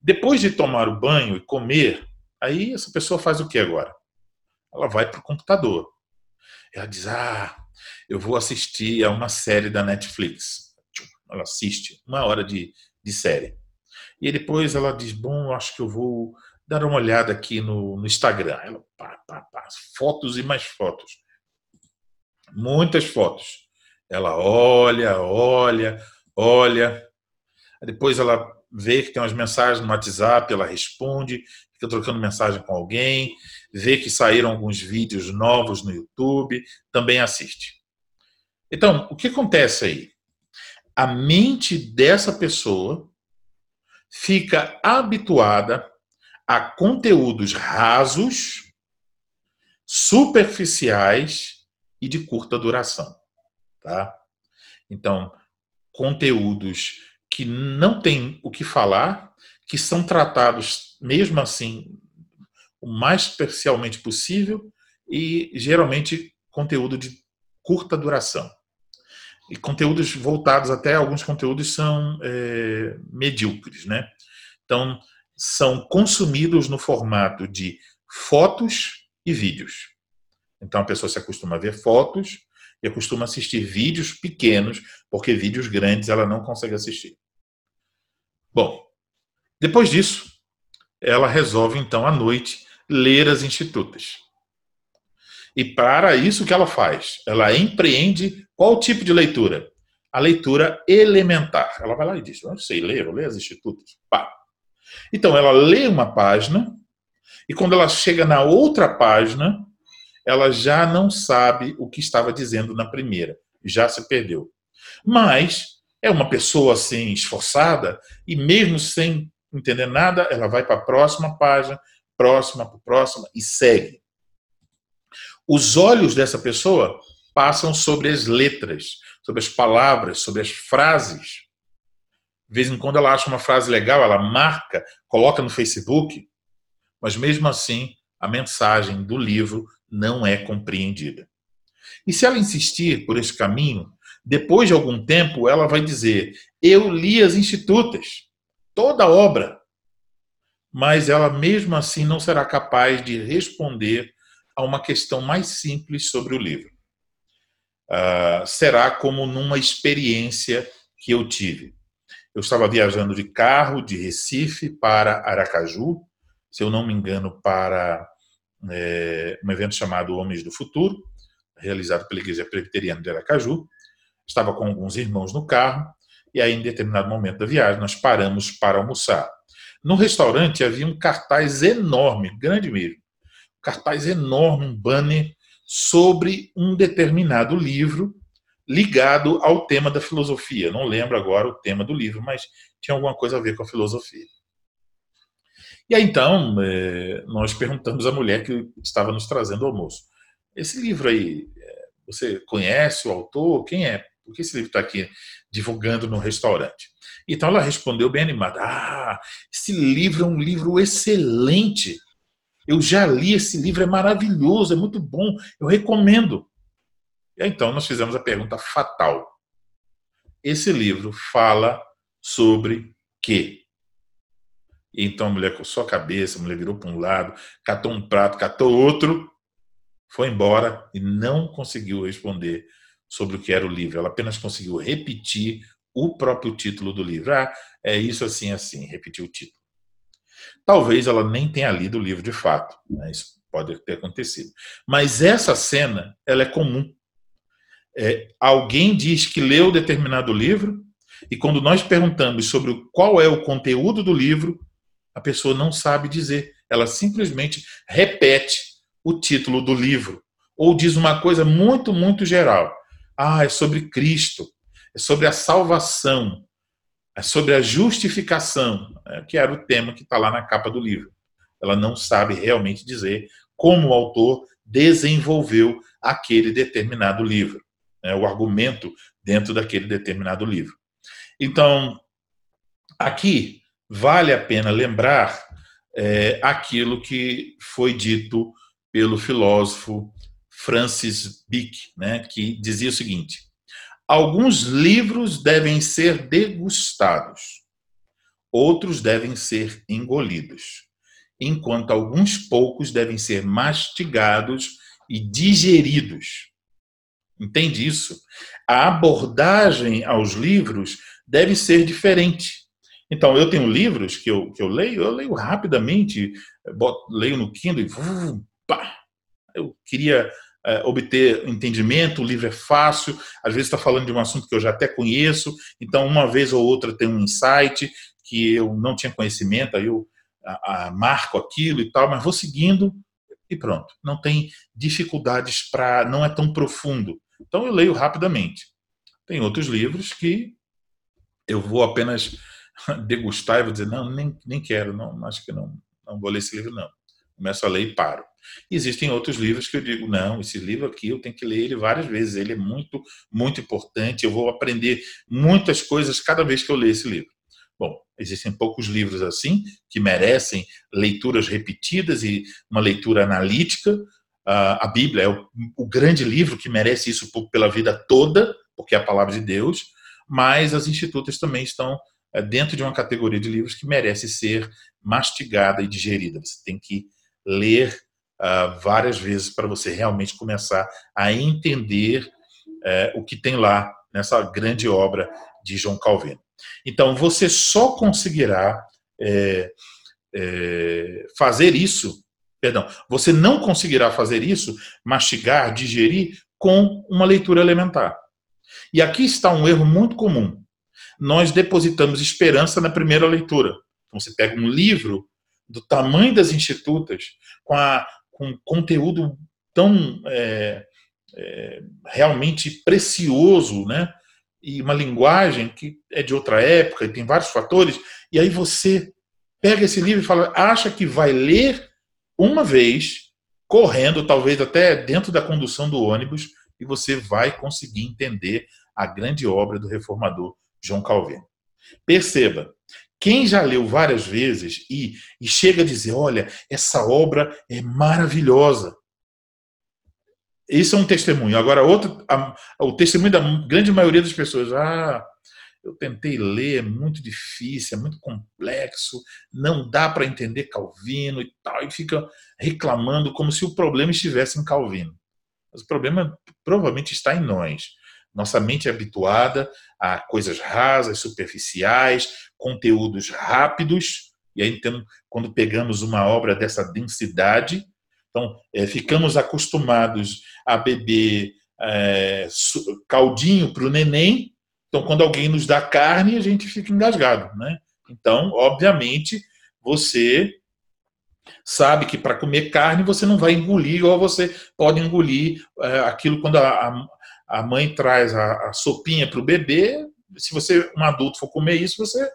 Depois de tomar o banho e comer, aí essa pessoa faz o que agora? Ela vai para o computador. Ela diz: Ah, eu vou assistir a uma série da Netflix. Ela assiste uma hora de, de série. E depois ela diz: Bom, acho que eu vou dar uma olhada aqui no, no Instagram. Ela, pá, pá, pá, fotos e mais fotos muitas fotos. Ela olha, olha, olha. Depois ela vê que tem umas mensagens no WhatsApp, ela responde, fica trocando mensagem com alguém, vê que saíram alguns vídeos novos no YouTube, também assiste. Então, o que acontece aí? A mente dessa pessoa fica habituada a conteúdos rasos, superficiais e de curta duração, tá? Então, conteúdos que não têm o que falar, que são tratados mesmo assim o mais especialmente possível e geralmente conteúdo de curta duração. E conteúdos voltados até alguns conteúdos são é, medíocres, né? Então são consumidos no formato de fotos e vídeos. Então a pessoa se acostuma a ver fotos e acostuma assistir vídeos pequenos, porque vídeos grandes ela não consegue assistir. Bom, depois disso, ela resolve então à noite ler as institutas. E para isso que ela faz? Ela empreende qual tipo de leitura? A leitura elementar. Ela vai lá e diz: não sei ler, vou ler as institutas. Pá. Então ela lê uma página, e quando ela chega na outra página, ela já não sabe o que estava dizendo na primeira, já se perdeu. Mas é uma pessoa assim esforçada e mesmo sem entender nada, ela vai para a próxima página, próxima, próxima e segue. Os olhos dessa pessoa passam sobre as letras, sobre as palavras, sobre as frases. De vez em quando ela acha uma frase legal, ela marca, coloca no Facebook, mas mesmo assim a mensagem do livro não é compreendida. E se ela insistir por esse caminho, depois de algum tempo ela vai dizer: Eu li as institutas, toda a obra. Mas ela mesmo assim não será capaz de responder a uma questão mais simples sobre o livro. Uh, será como numa experiência que eu tive. Eu estava viajando de carro de Recife para Aracaju, se eu não me engano, para é, um evento chamado Homens do Futuro, realizado pela Igreja Presbiteriana de Aracaju. Estava com alguns irmãos no carro e aí, em determinado momento da viagem, nós paramos para almoçar. No restaurante havia um cartaz enorme, grande mesmo, um cartaz enorme, um banner sobre um determinado livro ligado ao tema da filosofia. Não lembro agora o tema do livro, mas tinha alguma coisa a ver com a filosofia. E aí então é, nós perguntamos à mulher que estava nos trazendo o almoço: esse livro aí, é, você conhece o autor? Quem é? Por que esse livro está aqui divulgando no restaurante? Então ela respondeu bem animada: Ah, esse livro é um livro excelente. Eu já li esse livro, é maravilhoso, é muito bom, eu recomendo. E aí, então nós fizemos a pergunta fatal. Esse livro fala sobre quê? Então a mulher coçou a cabeça, a mulher virou para um lado, catou um prato, catou outro, foi embora e não conseguiu responder sobre o que era o livro. Ela apenas conseguiu repetir o próprio título do livro. Ah, é isso assim, assim, repetir o título. Talvez ela nem tenha lido o livro de fato, né? isso pode ter acontecido. Mas essa cena, ela é comum. É, alguém diz que leu determinado livro e quando nós perguntamos sobre qual é o conteúdo do livro, a pessoa não sabe dizer. Ela simplesmente repete o título do livro ou diz uma coisa muito, muito geral. Ah, é sobre Cristo, é sobre a salvação, é sobre a justificação, é, que era o tema que está lá na capa do livro. Ela não sabe realmente dizer como o autor desenvolveu aquele determinado livro, né, o argumento dentro daquele determinado livro. Então, aqui vale a pena lembrar é, aquilo que foi dito pelo filósofo Francis Bick, né, que dizia o seguinte: alguns livros devem ser degustados, outros devem ser engolidos, enquanto alguns poucos devem ser mastigados e digeridos. Entende isso? A abordagem aos livros deve ser diferente. Então, eu tenho livros que eu, que eu leio, eu leio rapidamente, boto, leio no Kindle e pá, eu queria é, obter entendimento, o livro é fácil, às vezes está falando de um assunto que eu já até conheço, então uma vez ou outra tem um insight que eu não tinha conhecimento, aí eu a, a, marco aquilo e tal, mas vou seguindo e pronto. Não tem dificuldades para. não é tão profundo. Então eu leio rapidamente. Tem outros livros que eu vou apenas degustar e vou dizer, não, nem, nem quero, não, acho que não, não vou ler esse livro, não. Começo a ler e paro. Existem outros livros que eu digo, não, esse livro aqui eu tenho que ler ele várias vezes, ele é muito, muito importante, eu vou aprender muitas coisas cada vez que eu ler esse livro. Bom, existem poucos livros assim, que merecem leituras repetidas e uma leitura analítica. A Bíblia é o grande livro que merece isso pela vida toda, porque é a palavra de Deus, mas as institutas também estão dentro de uma categoria de livros que merece ser mastigada e digerida. Você tem que ler uh, várias vezes para você realmente começar a entender uh, o que tem lá nessa grande obra de João Calvino. Então, você só conseguirá é, é, fazer isso, perdão, você não conseguirá fazer isso, mastigar, digerir, com uma leitura elementar. E aqui está um erro muito comum. Nós depositamos esperança na primeira leitura. Então, você pega um livro do tamanho das institutas, com, a, com conteúdo tão é, é, realmente precioso, né? E uma linguagem que é de outra época e tem vários fatores. E aí você pega esse livro e fala, acha que vai ler uma vez, correndo, talvez até dentro da condução do ônibus, e você vai conseguir entender a grande obra do reformador João Calvino. Perceba, quem já leu várias vezes e, e chega a dizer: olha, essa obra é maravilhosa. Isso é um testemunho. Agora, outro, a, o testemunho da grande maioria das pessoas: ah, eu tentei ler, é muito difícil, é muito complexo, não dá para entender Calvino e tal, e fica reclamando como se o problema estivesse em Calvino. Mas o problema provavelmente está em nós. Nossa mente é habituada a coisas rasas, superficiais, conteúdos rápidos, e aí então, quando pegamos uma obra dessa densidade, então é, ficamos acostumados a beber é, caldinho para o neném, então quando alguém nos dá carne, a gente fica engasgado, né? Então, obviamente, você sabe que para comer carne você não vai engolir igual você pode engolir é, aquilo quando a, a, a mãe traz a, a sopinha para o bebê, se você, um adulto, for comer isso, você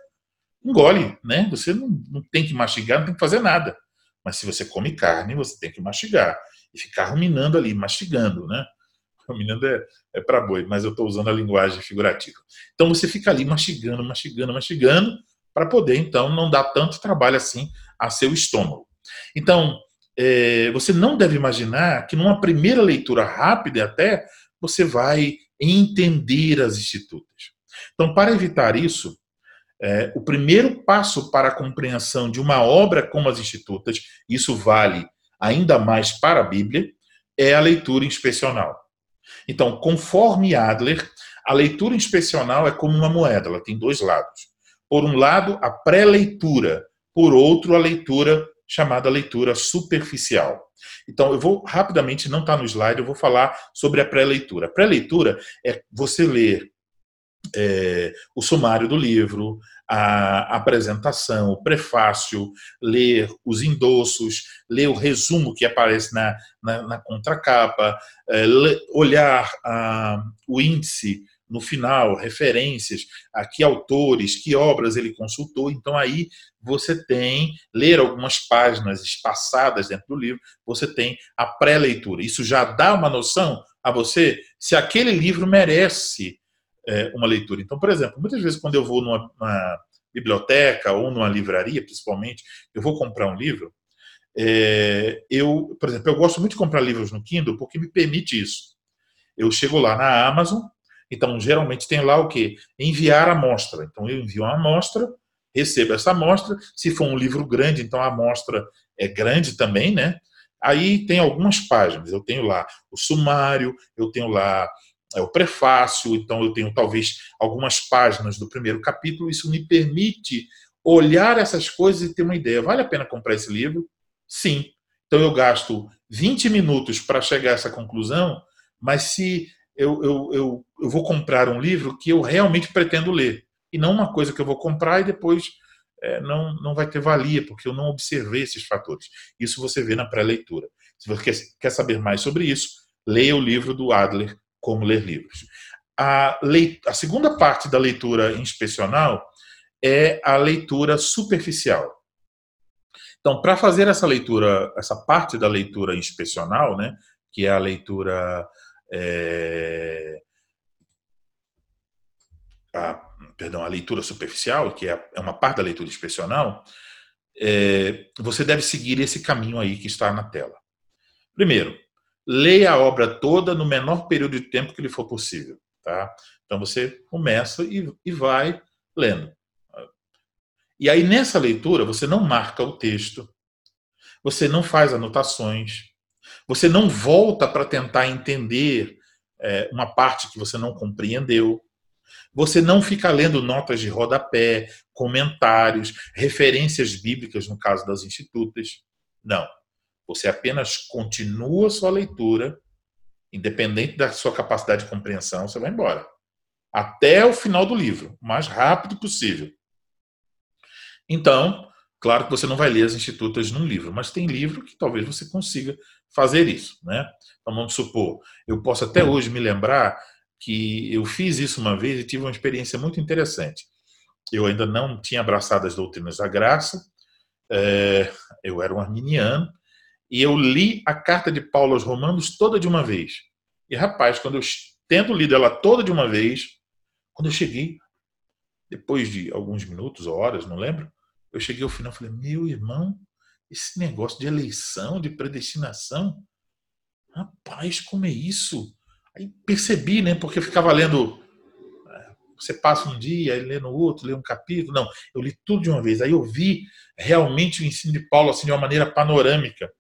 engole, né? Você não, não tem que mastigar, não tem que fazer nada. Mas se você come carne, você tem que mastigar e ficar ruminando ali, mastigando, né? Ruminando é, é para boi, mas eu estou usando a linguagem figurativa. Então você fica ali mastigando, mastigando, mastigando, para poder então não dar tanto trabalho assim a seu estômago. Então é, você não deve imaginar que numa primeira leitura rápida até você vai entender as institutas. Então, para evitar isso, é, o primeiro passo para a compreensão de uma obra como as institutas, isso vale ainda mais para a Bíblia, é a leitura inspecional. Então, conforme Adler, A leitura inspecional é como uma moeda, ela tem dois lados. Por um lado, a pré-leitura, por outro, a leitura chamada leitura superficial. Então, eu vou rapidamente, não está no slide, eu vou falar sobre a pré-leitura. Pré-leitura é você ler é, o sumário do livro, a apresentação, o prefácio, ler os endossos, ler o resumo que aparece na, na, na contracapa, é, olhar a, o índice no final, referências, a que autores, que obras ele consultou. Então, aí você tem, ler algumas páginas espaçadas dentro do livro, você tem a pré-leitura. Isso já dá uma noção a você se aquele livro merece é, uma leitura. Então, por exemplo, muitas vezes quando eu vou numa, numa biblioteca ou numa livraria, principalmente, eu vou comprar um livro, é, eu, por exemplo, eu gosto muito de comprar livros no Kindle porque me permite isso. Eu chego lá na Amazon, então geralmente tem lá o que? Enviar amostra. Então eu envio uma amostra, recebo essa amostra. Se for um livro grande, então a amostra é grande também, né? Aí tem algumas páginas. Eu tenho lá o sumário, eu tenho lá é o prefácio, então eu tenho talvez algumas páginas do primeiro capítulo. Isso me permite olhar essas coisas e ter uma ideia. Vale a pena comprar esse livro? Sim. Então eu gasto 20 minutos para chegar a essa conclusão, mas se eu, eu, eu, eu vou comprar um livro que eu realmente pretendo ler, e não uma coisa que eu vou comprar e depois é, não, não vai ter valia, porque eu não observei esses fatores. Isso você vê na pré-leitura. Se você quer, quer saber mais sobre isso, leia o livro do Adler, como ler livros. A, a segunda parte da leitura inspecional é a leitura superficial. Então, para fazer essa leitura, essa parte da leitura inspecional, né, que é a leitura. É, a, perdão, a leitura superficial, que é, é uma parte da leitura inspecional, é, você deve seguir esse caminho aí que está na tela. Primeiro, leia a obra toda no menor período de tempo que lhe for possível. Tá? Então você começa e, e vai lendo. E aí nessa leitura você não marca o texto, você não faz anotações, você não volta para tentar entender é, uma parte que você não compreendeu. Você não fica lendo notas de rodapé, comentários, referências bíblicas, no caso das institutas. Não. Você apenas continua sua leitura, independente da sua capacidade de compreensão, você vai embora. Até o final do livro, o mais rápido possível. Então, claro que você não vai ler as institutas num livro, mas tem livro que talvez você consiga fazer isso. Né? Então, vamos supor, eu posso até hoje me lembrar que eu fiz isso uma vez e tive uma experiência muito interessante. Eu ainda não tinha abraçado as doutrinas da graça, é, eu era um arminiano, e eu li a carta de Paulo aos Romanos toda de uma vez. E rapaz, quando eu tendo lido ela toda de uma vez, quando eu cheguei, depois de alguns minutos ou horas, não lembro, eu cheguei ao final e falei: meu irmão, esse negócio de eleição, de predestinação, rapaz, como é isso? Aí percebi, né? Porque ficava lendo. É, você passa um dia, lê no outro, lê um capítulo. Não, eu li tudo de uma vez. Aí eu vi realmente o ensino de Paulo assim, de uma maneira panorâmica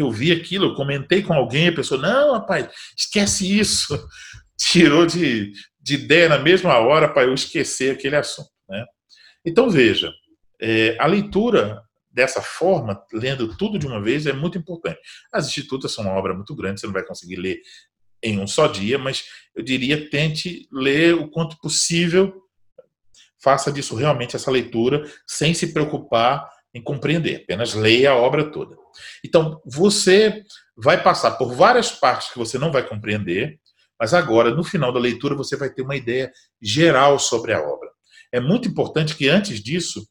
eu vi aquilo, eu comentei com alguém, a pessoa, não, rapaz, esquece isso. Tirou de, de ideia na mesma hora para eu esquecer aquele assunto. Né? Então, veja, é, a leitura dessa forma, lendo tudo de uma vez, é muito importante. As institutas são uma obra muito grande, você não vai conseguir ler em um só dia, mas eu diria tente ler o quanto possível, faça disso realmente essa leitura, sem se preocupar em compreender, apenas leia a obra toda. Então, você vai passar por várias partes que você não vai compreender, mas agora, no final da leitura, você vai ter uma ideia geral sobre a obra. É muito importante que, antes disso,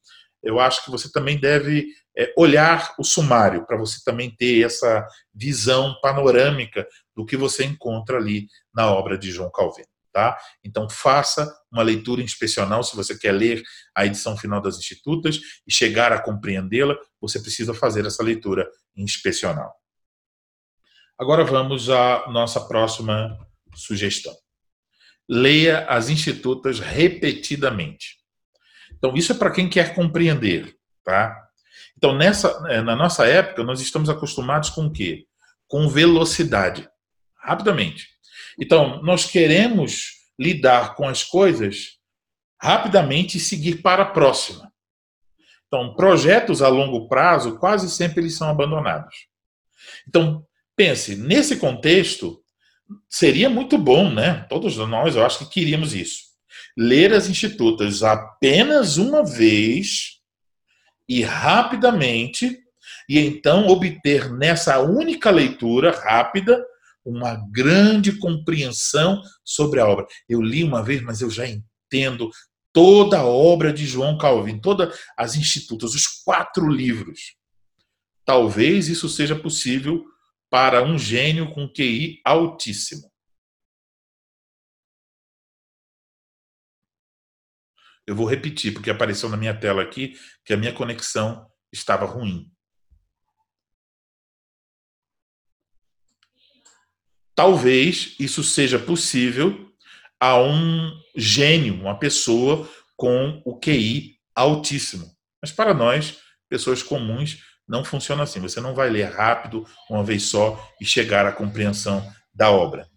eu acho que você também deve é, olhar o sumário, para você também ter essa visão panorâmica do que você encontra ali na obra de João Calvino. Tá? Então, faça uma leitura inspecional se você quer ler a edição final das Institutas e chegar a compreendê-la, você precisa fazer essa leitura inspecional. Agora vamos à nossa próxima sugestão. Leia as Institutas repetidamente. Então, isso é para quem quer compreender, tá? Então, nessa, eh, na nossa época, nós estamos acostumados com o quê? Com velocidade. Rapidamente. Então, nós queremos lidar com as coisas rapidamente e seguir para a próxima. Então, projetos a longo prazo, quase sempre eles são abandonados. Então, pense, nesse contexto, seria muito bom, né? Todos nós, eu acho que queríamos isso. Ler as institutas apenas uma vez e rapidamente, e então obter nessa única leitura rápida uma grande compreensão sobre a obra. Eu li uma vez, mas eu já entendo toda a obra de João Calvin, todas as institutas, os quatro livros. Talvez isso seja possível para um gênio com QI altíssimo. Eu vou repetir, porque apareceu na minha tela aqui que a minha conexão estava ruim. Talvez isso seja possível a um gênio, uma pessoa com o QI altíssimo. Mas para nós, pessoas comuns, não funciona assim. Você não vai ler rápido, uma vez só, e chegar à compreensão da obra.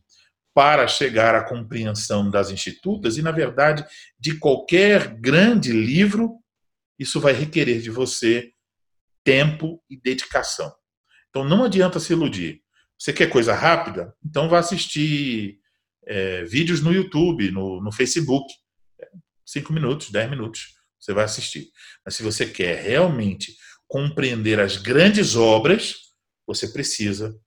Para chegar à compreensão das institutas, e na verdade de qualquer grande livro, isso vai requerer de você tempo e dedicação. Então não adianta se iludir. Você quer coisa rápida? Então vá assistir é, vídeos no YouTube, no, no Facebook. Cinco minutos, dez minutos, você vai assistir. Mas se você quer realmente compreender as grandes obras, você precisa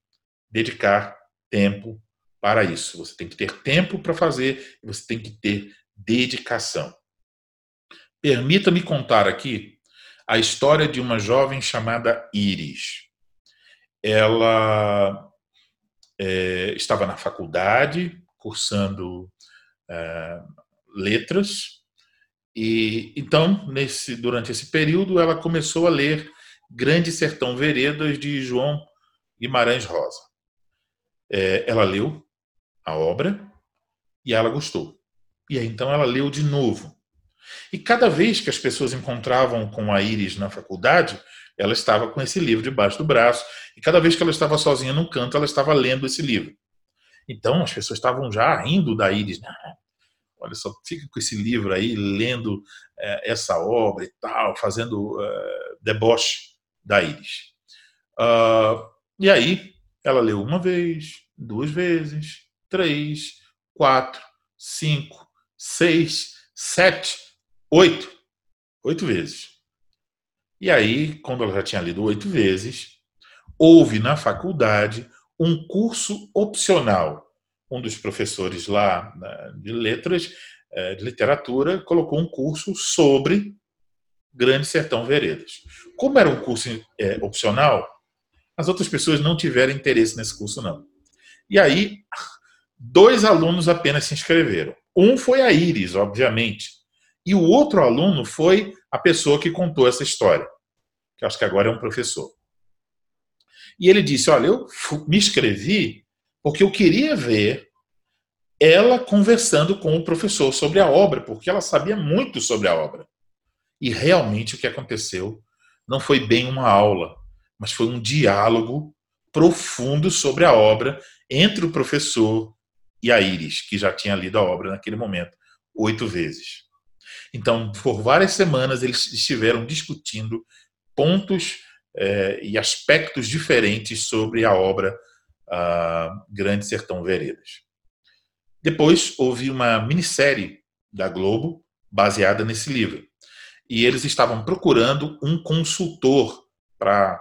dedicar tempo para isso. Você tem que ter tempo para fazer você tem que ter dedicação. Permita-me contar aqui a história de uma jovem chamada Iris. Ela é, estava na faculdade, cursando é, letras, e então, nesse, durante esse período, ela começou a ler Grande Sertão Veredas de João Guimarães Rosa. É, ela leu a obra e ela gostou. E aí, então ela leu de novo. E cada vez que as pessoas encontravam com a Iris na faculdade, ela estava com esse livro debaixo do braço. E cada vez que ela estava sozinha num canto, ela estava lendo esse livro. Então as pessoas estavam já rindo da Iris. Olha só, fica com esse livro aí, lendo é, essa obra e tal, fazendo é, deboche da Iris. Uh, e aí, ela leu uma vez, duas vezes, três, quatro, cinco, seis, sete, oito. Oito vezes. E aí, quando ela já tinha lido oito vezes, houve na faculdade um curso opcional um dos professores lá né, de letras, é, de literatura, colocou um curso sobre Grande Sertão Veredas. Como era um curso é, opcional, as outras pessoas não tiveram interesse nesse curso, não. E aí, dois alunos apenas se inscreveram. Um foi a Iris, obviamente, e o outro aluno foi a pessoa que contou essa história, que acho que agora é um professor. E ele disse: Olha, eu me inscrevi porque eu queria ver ela conversando com o professor sobre a obra, porque ela sabia muito sobre a obra. E realmente o que aconteceu não foi bem uma aula, mas foi um diálogo profundo sobre a obra entre o professor e a Iris, que já tinha lido a obra naquele momento oito vezes. Então, por várias semanas, eles estiveram discutindo pontos eh, e aspectos diferentes sobre a obra uh, Grande Sertão Veredas. Depois houve uma minissérie da Globo baseada nesse livro. E eles estavam procurando um consultor para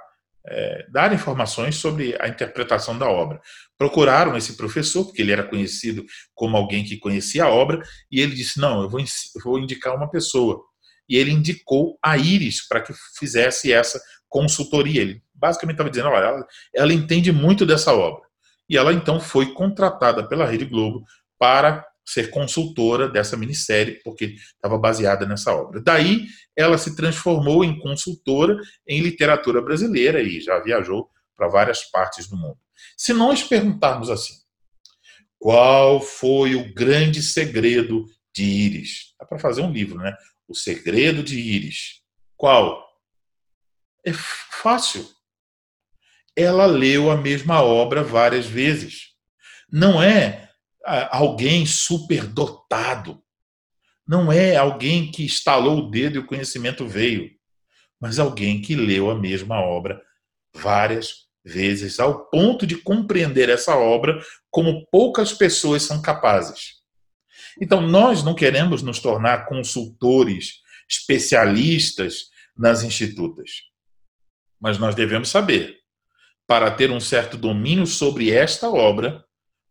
é, dar informações sobre a interpretação da obra. Procuraram esse professor, porque ele era conhecido como alguém que conhecia a obra, e ele disse: Não, eu vou, vou indicar uma pessoa. E ele indicou a Iris para que fizesse essa consultoria. Ele basicamente estava dizendo: Olha, ela, ela entende muito dessa obra. E ela então foi contratada pela Rede Globo para ser consultora dessa minissérie, porque estava baseada nessa obra. Daí ela se transformou em consultora em literatura brasileira e já viajou para várias partes do mundo. Se nós perguntarmos assim, qual foi o grande segredo de Íris? Dá para fazer um livro, né? O segredo de Íris. Qual? É fácil ela leu a mesma obra várias vezes. Não é alguém superdotado. Não é alguém que estalou o dedo e o conhecimento veio, mas alguém que leu a mesma obra várias vezes, ao ponto de compreender essa obra como poucas pessoas são capazes. Então, nós não queremos nos tornar consultores, especialistas nas institutas, mas nós devemos saber, para ter um certo domínio sobre esta obra,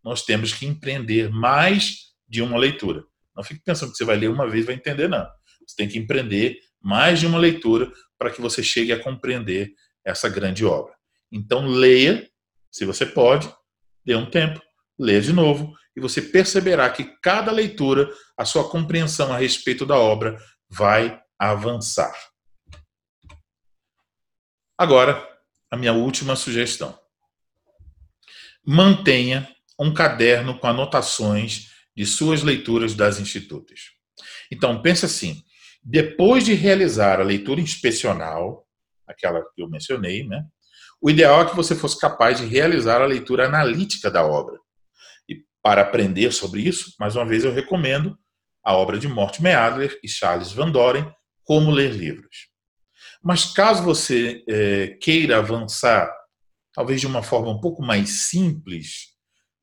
nós temos que empreender mais de uma leitura. Não fique pensando que você vai ler uma vez e vai entender, não. Você tem que empreender mais de uma leitura para que você chegue a compreender essa grande obra. Então, leia, se você pode, dê um tempo, leia de novo, e você perceberá que cada leitura, a sua compreensão a respeito da obra vai avançar. Agora, a minha última sugestão. Mantenha um caderno com anotações de suas leituras das institutas. Então, pense assim: depois de realizar a leitura inspecional, aquela que eu mencionei, né? O ideal é que você fosse capaz de realizar a leitura analítica da obra. E para aprender sobre isso, mais uma vez eu recomendo a obra de Mortimer Adler e Charles Van Doren, Como Ler Livros. Mas caso você é, queira avançar, talvez de uma forma um pouco mais simples,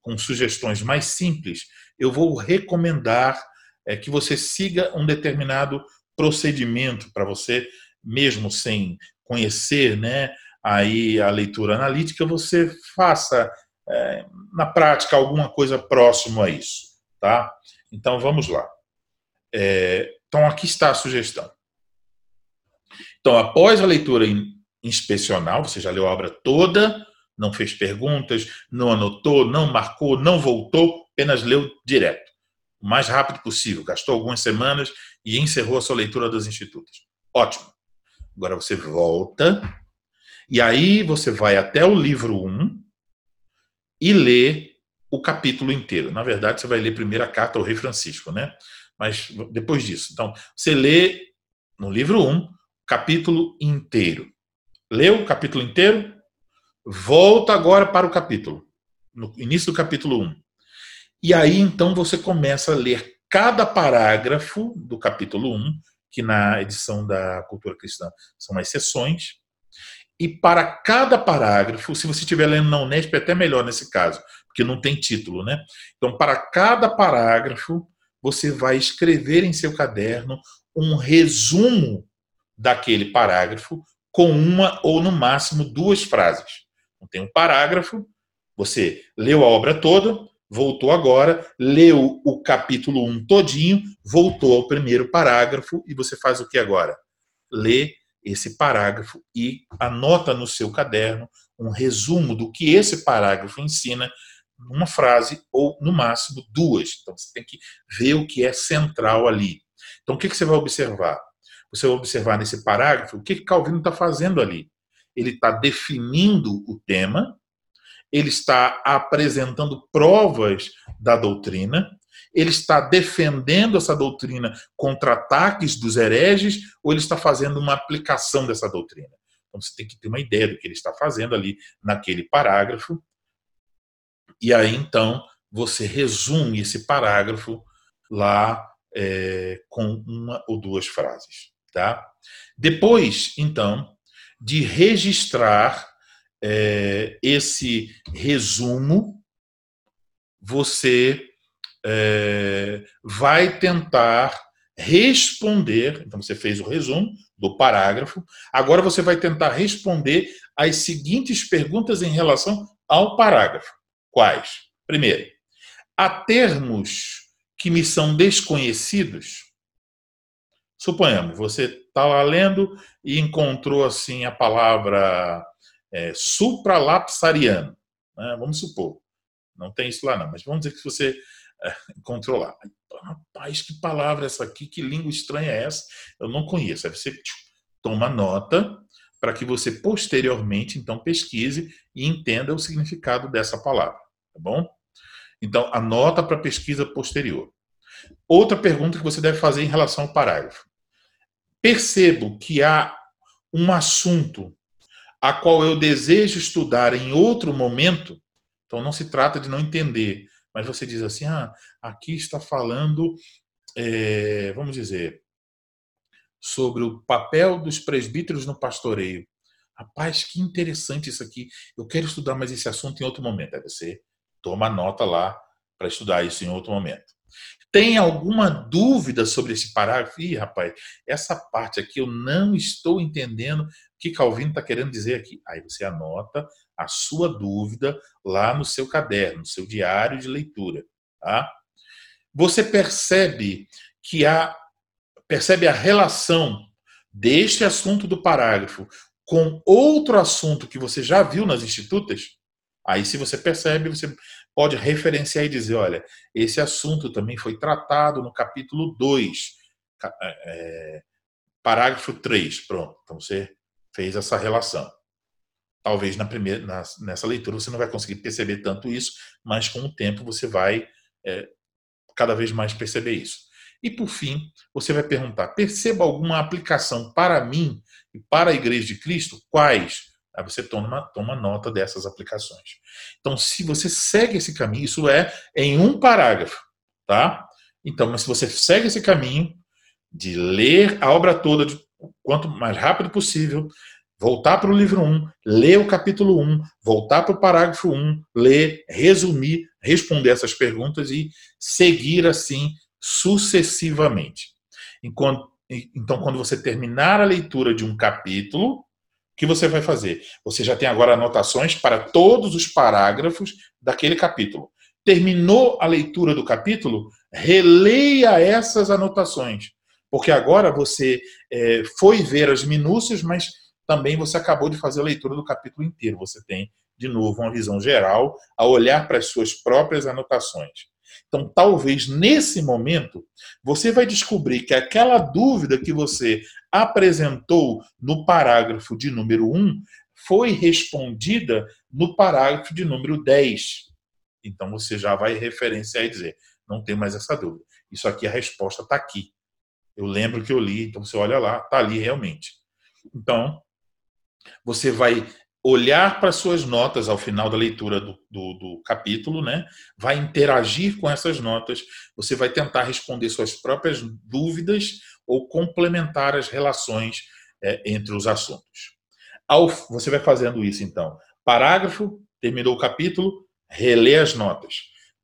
com sugestões mais simples, eu vou recomendar é, que você siga um determinado procedimento para você, mesmo sem conhecer né, aí a leitura analítica, você faça é, na prática alguma coisa próximo a isso. Tá? Então vamos lá. É, então aqui está a sugestão. Então, após a leitura inspecional, você já leu a obra toda, não fez perguntas, não anotou, não marcou, não voltou, apenas leu direto. O mais rápido possível, gastou algumas semanas e encerrou a sua leitura dos institutos. Ótimo. Agora você volta e aí você vai até o livro 1 e lê o capítulo inteiro. Na verdade, você vai ler primeiro a carta ao rei Francisco, né? Mas depois disso. Então, você lê no livro 1, capítulo inteiro. Leu o capítulo inteiro? Volta agora para o capítulo, no início do capítulo 1. E aí então você começa a ler cada parágrafo do capítulo 1, que na edição da Cultura Cristã são as sessões. E para cada parágrafo, se você estiver lendo na Unesp, é até melhor nesse caso, porque não tem título, né? Então, para cada parágrafo, você vai escrever em seu caderno um resumo daquele parágrafo com uma ou no máximo duas frases. Tem um parágrafo, você leu a obra toda, voltou agora, leu o capítulo 1 todinho, voltou ao primeiro parágrafo e você faz o que agora? Lê esse parágrafo e anota no seu caderno um resumo do que esse parágrafo ensina numa frase ou no máximo duas. Então você tem que ver o que é central ali. Então o que você vai observar? Você vai observar nesse parágrafo o que Calvino está fazendo ali ele está definindo o tema, ele está apresentando provas da doutrina, ele está defendendo essa doutrina contra ataques dos hereges, ou ele está fazendo uma aplicação dessa doutrina. Então você tem que ter uma ideia do que ele está fazendo ali naquele parágrafo. E aí então você resume esse parágrafo lá é, com uma ou duas frases. Tá? Depois, então, de registrar é, esse resumo, você é, vai tentar responder. Então, você fez o resumo do parágrafo, agora você vai tentar responder as seguintes perguntas em relação ao parágrafo. Quais? Primeiro, há termos que me são desconhecidos? Suponhamos, você estava lendo e encontrou assim a palavra é, supralapsariano. Né? Vamos supor. Não tem isso lá, não, mas vamos dizer que você é, encontrou lá. Rapaz, que palavra é essa aqui? Que língua estranha é essa? Eu não conheço. Aí você toma nota para que você posteriormente então pesquise e entenda o significado dessa palavra, tá bom? Então anota para pesquisa posterior. Outra pergunta que você deve fazer em relação ao parágrafo percebo que há um assunto a qual eu desejo estudar em outro momento, então não se trata de não entender, mas você diz assim: ah, aqui está falando, é, vamos dizer, sobre o papel dos presbíteros no pastoreio. Rapaz, que interessante isso aqui. Eu quero estudar mais esse assunto em outro momento. Aí você toma nota lá para estudar isso em outro momento. Tem alguma dúvida sobre esse parágrafo? Ih, rapaz, essa parte aqui eu não estou entendendo o que Calvino está querendo dizer aqui. Aí você anota a sua dúvida lá no seu caderno, no seu diário de leitura. Tá? Você percebe que há percebe a relação deste assunto do parágrafo com outro assunto que você já viu nas institutas, aí se você percebe, você pode referenciar e dizer, olha, esse assunto também foi tratado no capítulo 2, é, parágrafo 3, pronto. Então você fez essa relação. Talvez na primeira, na, nessa leitura você não vai conseguir perceber tanto isso, mas com o tempo você vai é, cada vez mais perceber isso. E por fim, você vai perguntar: perceba alguma aplicação para mim e para a Igreja de Cristo? Quais? Aí você toma, toma nota dessas aplicações. Então, se você segue esse caminho, isso é em um parágrafo, tá? Então, mas se você segue esse caminho de ler a obra toda de quanto mais rápido possível, voltar para o livro 1, ler o capítulo 1, voltar para o parágrafo 1, ler, resumir, responder essas perguntas e seguir assim sucessivamente. Enquanto, então, quando você terminar a leitura de um capítulo, que você vai fazer? Você já tem agora anotações para todos os parágrafos daquele capítulo. Terminou a leitura do capítulo, releia essas anotações, porque agora você é, foi ver as minúcias, mas também você acabou de fazer a leitura do capítulo inteiro. Você tem, de novo, uma visão geral a olhar para as suas próprias anotações. Então, talvez nesse momento, você vai descobrir que aquela dúvida que você apresentou no parágrafo de número 1 foi respondida no parágrafo de número 10. Então, você já vai referenciar e dizer: não tem mais essa dúvida. Isso aqui, a resposta está aqui. Eu lembro que eu li, então você olha lá, está ali realmente. Então, você vai olhar para suas notas ao final da leitura do, do, do, capítulo, né? vai interagir com essas notas, você vai tentar responder suas próprias dúvidas ou complementar as relações é, entre os assuntos. Ao, você vai fazendo isso, então. Parágrafo, terminou o capítulo, relê as notas.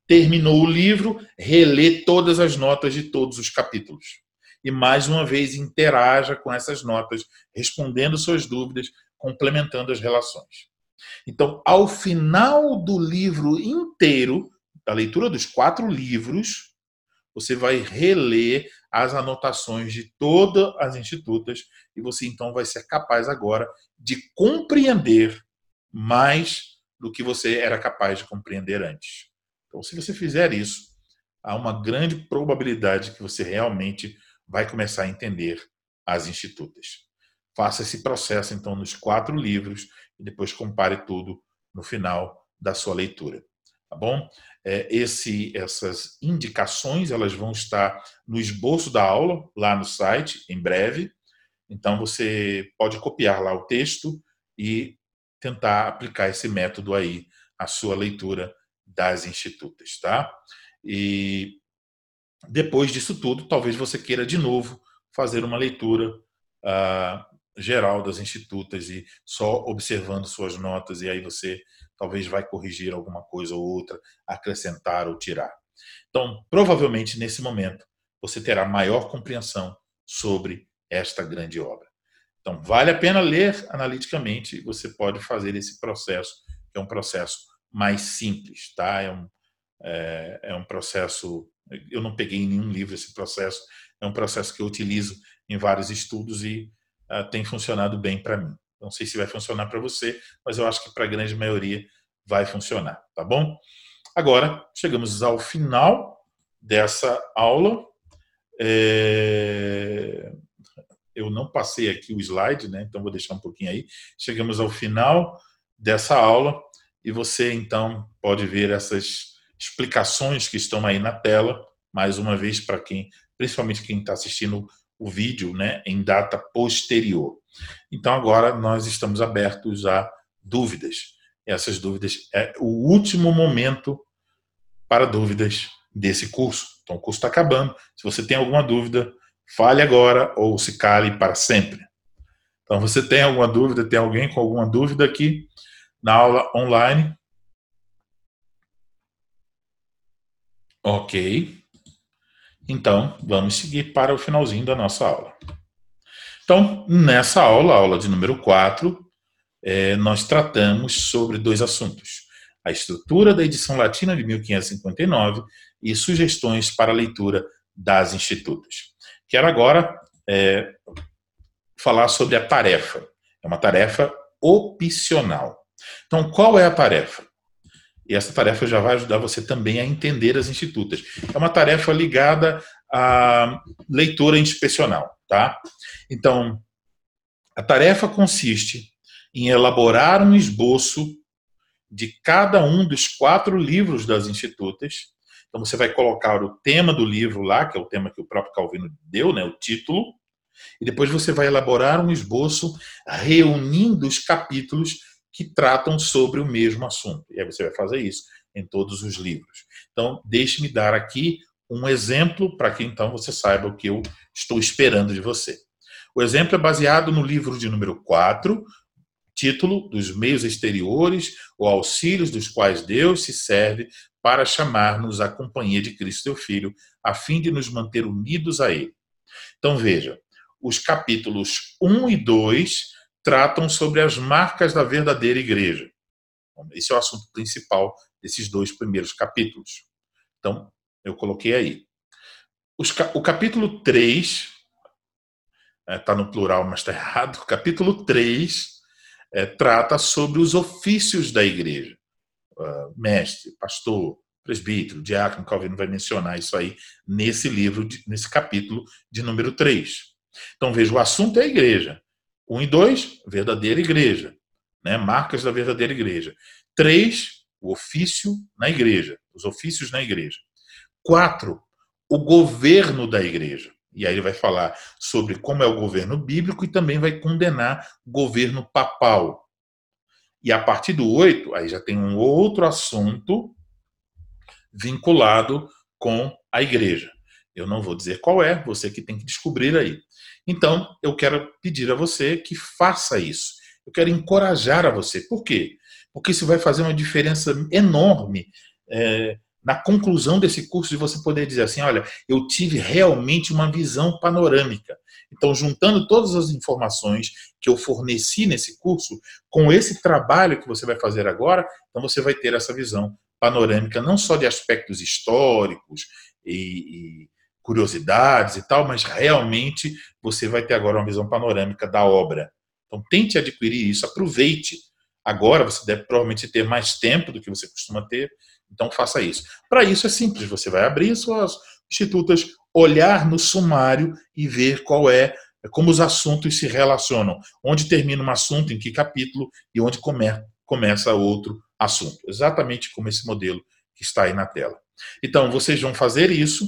Terminou o livro, relê todas as notas de todos os capítulos. E mais uma vez interaja com essas notas, respondendo suas dúvidas, complementando as relações. Então, ao final do livro inteiro, da leitura dos quatro livros, você vai reler as anotações de todas as institutas e você então vai ser capaz agora de compreender mais do que você era capaz de compreender antes. Então, se você fizer isso, há uma grande probabilidade que você realmente vai começar a entender as institutas. Faça esse processo, então, nos quatro livros e depois compare tudo no final da sua leitura. Tá bom? É, esse, essas indicações elas vão estar no esboço da aula, lá no site, em breve. Então, você pode copiar lá o texto e tentar aplicar esse método aí à sua leitura das institutas, tá? E depois disso tudo, talvez você queira de novo fazer uma leitura uh, geral das institutas e só observando suas notas e aí você talvez vai corrigir alguma coisa ou outra, acrescentar ou tirar. Então, provavelmente nesse momento você terá maior compreensão sobre esta grande obra. Então, vale a pena ler analiticamente, você pode fazer esse processo, que é um processo mais simples, tá? É um, é, é um processo, eu não peguei em nenhum livro esse processo, é um processo que eu utilizo em vários estudos e uh, tem funcionado bem para mim. Não sei se vai funcionar para você, mas eu acho que para a grande maioria vai funcionar, tá bom? Agora, chegamos ao final dessa aula. É... Eu não passei aqui o slide, né? Então vou deixar um pouquinho aí. Chegamos ao final dessa aula e você então pode ver essas explicações que estão aí na tela, mais uma vez para quem, principalmente quem está assistindo o vídeo né, em data posterior. Então agora nós estamos abertos a dúvidas. Essas dúvidas é o último momento para dúvidas desse curso. Então, o curso está acabando. Se você tem alguma dúvida, fale agora ou se cale para sempre. Então, você tem alguma dúvida, tem alguém com alguma dúvida aqui na aula online? Ok. Então, vamos seguir para o finalzinho da nossa aula. Então, nessa aula, aula de número 4, é, nós tratamos sobre dois assuntos: a estrutura da edição latina de 1559 e sugestões para a leitura das institutas. Quero agora é, falar sobre a tarefa. É uma tarefa opcional. Então, qual é a tarefa? E essa tarefa já vai ajudar você também a entender as institutas. É uma tarefa ligada à leitura inspecional, tá? Então, a tarefa consiste em elaborar um esboço de cada um dos quatro livros das institutas. Então, você vai colocar o tema do livro lá, que é o tema que o próprio Calvino deu, né, o título, e depois você vai elaborar um esboço reunindo os capítulos que tratam sobre o mesmo assunto. E aí você vai fazer isso em todos os livros. Então, deixe-me dar aqui um exemplo para que então você saiba o que eu estou esperando de você. O exemplo é baseado no livro de número 4, título dos meios exteriores ou auxílios dos quais Deus se serve para chamar-nos à companhia de Cristo, seu Filho, a fim de nos manter unidos a Ele. Então veja, os capítulos 1 e 2 tratam sobre as marcas da verdadeira igreja. Esse é o assunto principal desses dois primeiros capítulos. Então, eu coloquei aí. o capítulo 3, está é, no plural, mas está errado. O capítulo 3 é, trata sobre os ofícios da igreja. Uh, mestre, pastor, presbítero, diácono, Calvino vai mencionar isso aí nesse livro, nesse capítulo de número 3. Então, veja, o assunto é a igreja. Um e dois, verdadeira igreja, né? marcas da verdadeira igreja. Três, o ofício na igreja, os ofícios na igreja. Quatro, o governo da igreja. E aí ele vai falar sobre como é o governo bíblico e também vai condenar o governo papal. E a partir do oito, aí já tem um outro assunto vinculado com a igreja. Eu não vou dizer qual é, você que tem que descobrir aí. Então, eu quero pedir a você que faça isso. Eu quero encorajar a você. Por quê? Porque isso vai fazer uma diferença enorme é, na conclusão desse curso de você poder dizer assim, olha, eu tive realmente uma visão panorâmica. Então, juntando todas as informações que eu forneci nesse curso, com esse trabalho que você vai fazer agora, então você vai ter essa visão panorâmica, não só de aspectos históricos e, e curiosidades e tal, mas realmente você vai ter agora uma visão panorâmica da obra. Então tente adquirir isso, aproveite. Agora você deve provavelmente ter mais tempo do que você costuma ter, então faça isso. Para isso é simples, você vai abrir suas institutas, olhar no sumário e ver qual é como os assuntos se relacionam, onde termina um assunto, em que capítulo e onde come, começa outro assunto. Exatamente como esse modelo que está aí na tela. Então, vocês vão fazer isso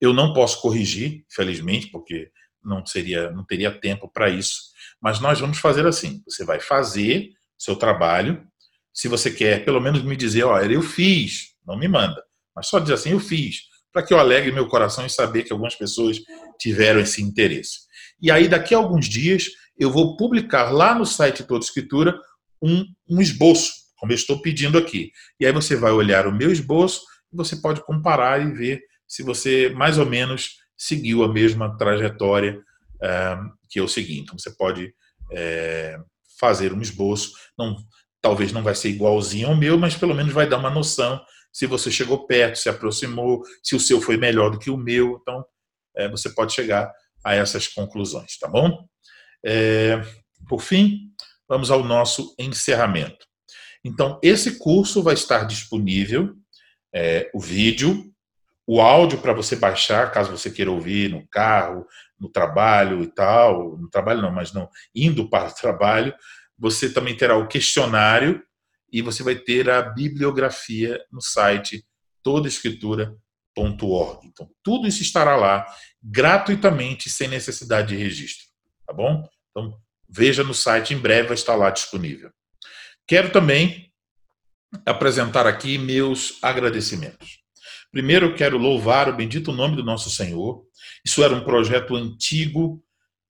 eu não posso corrigir, felizmente, porque não seria, não teria tempo para isso. Mas nós vamos fazer assim: você vai fazer seu trabalho. Se você quer, pelo menos me dizer, olha, eu fiz, não me manda, mas só dizer assim, eu fiz, para que eu alegre meu coração e saber que algumas pessoas tiveram esse interesse. E aí, daqui a alguns dias, eu vou publicar lá no site Toda Escritura um, um esboço, como eu estou pedindo aqui. E aí você vai olhar o meu esboço e você pode comparar e ver se você mais ou menos seguiu a mesma trajetória é, que eu segui. Então você pode é, fazer um esboço, não, talvez não vai ser igualzinho ao meu, mas pelo menos vai dar uma noção se você chegou perto, se aproximou, se o seu foi melhor do que o meu. Então é, você pode chegar a essas conclusões, tá bom? É, por fim, vamos ao nosso encerramento. Então, esse curso vai estar disponível, é, o vídeo, o áudio para você baixar, caso você queira ouvir no carro, no trabalho e tal, no trabalho não, mas não, indo para o trabalho, você também terá o questionário e você vai ter a bibliografia no site todaescritura.org. Então, tudo isso estará lá gratuitamente, sem necessidade de registro, tá bom? Então, veja no site, em breve vai estar lá disponível. Quero também apresentar aqui meus agradecimentos. Primeiro, eu quero louvar o bendito nome do nosso Senhor. Isso era um projeto antigo.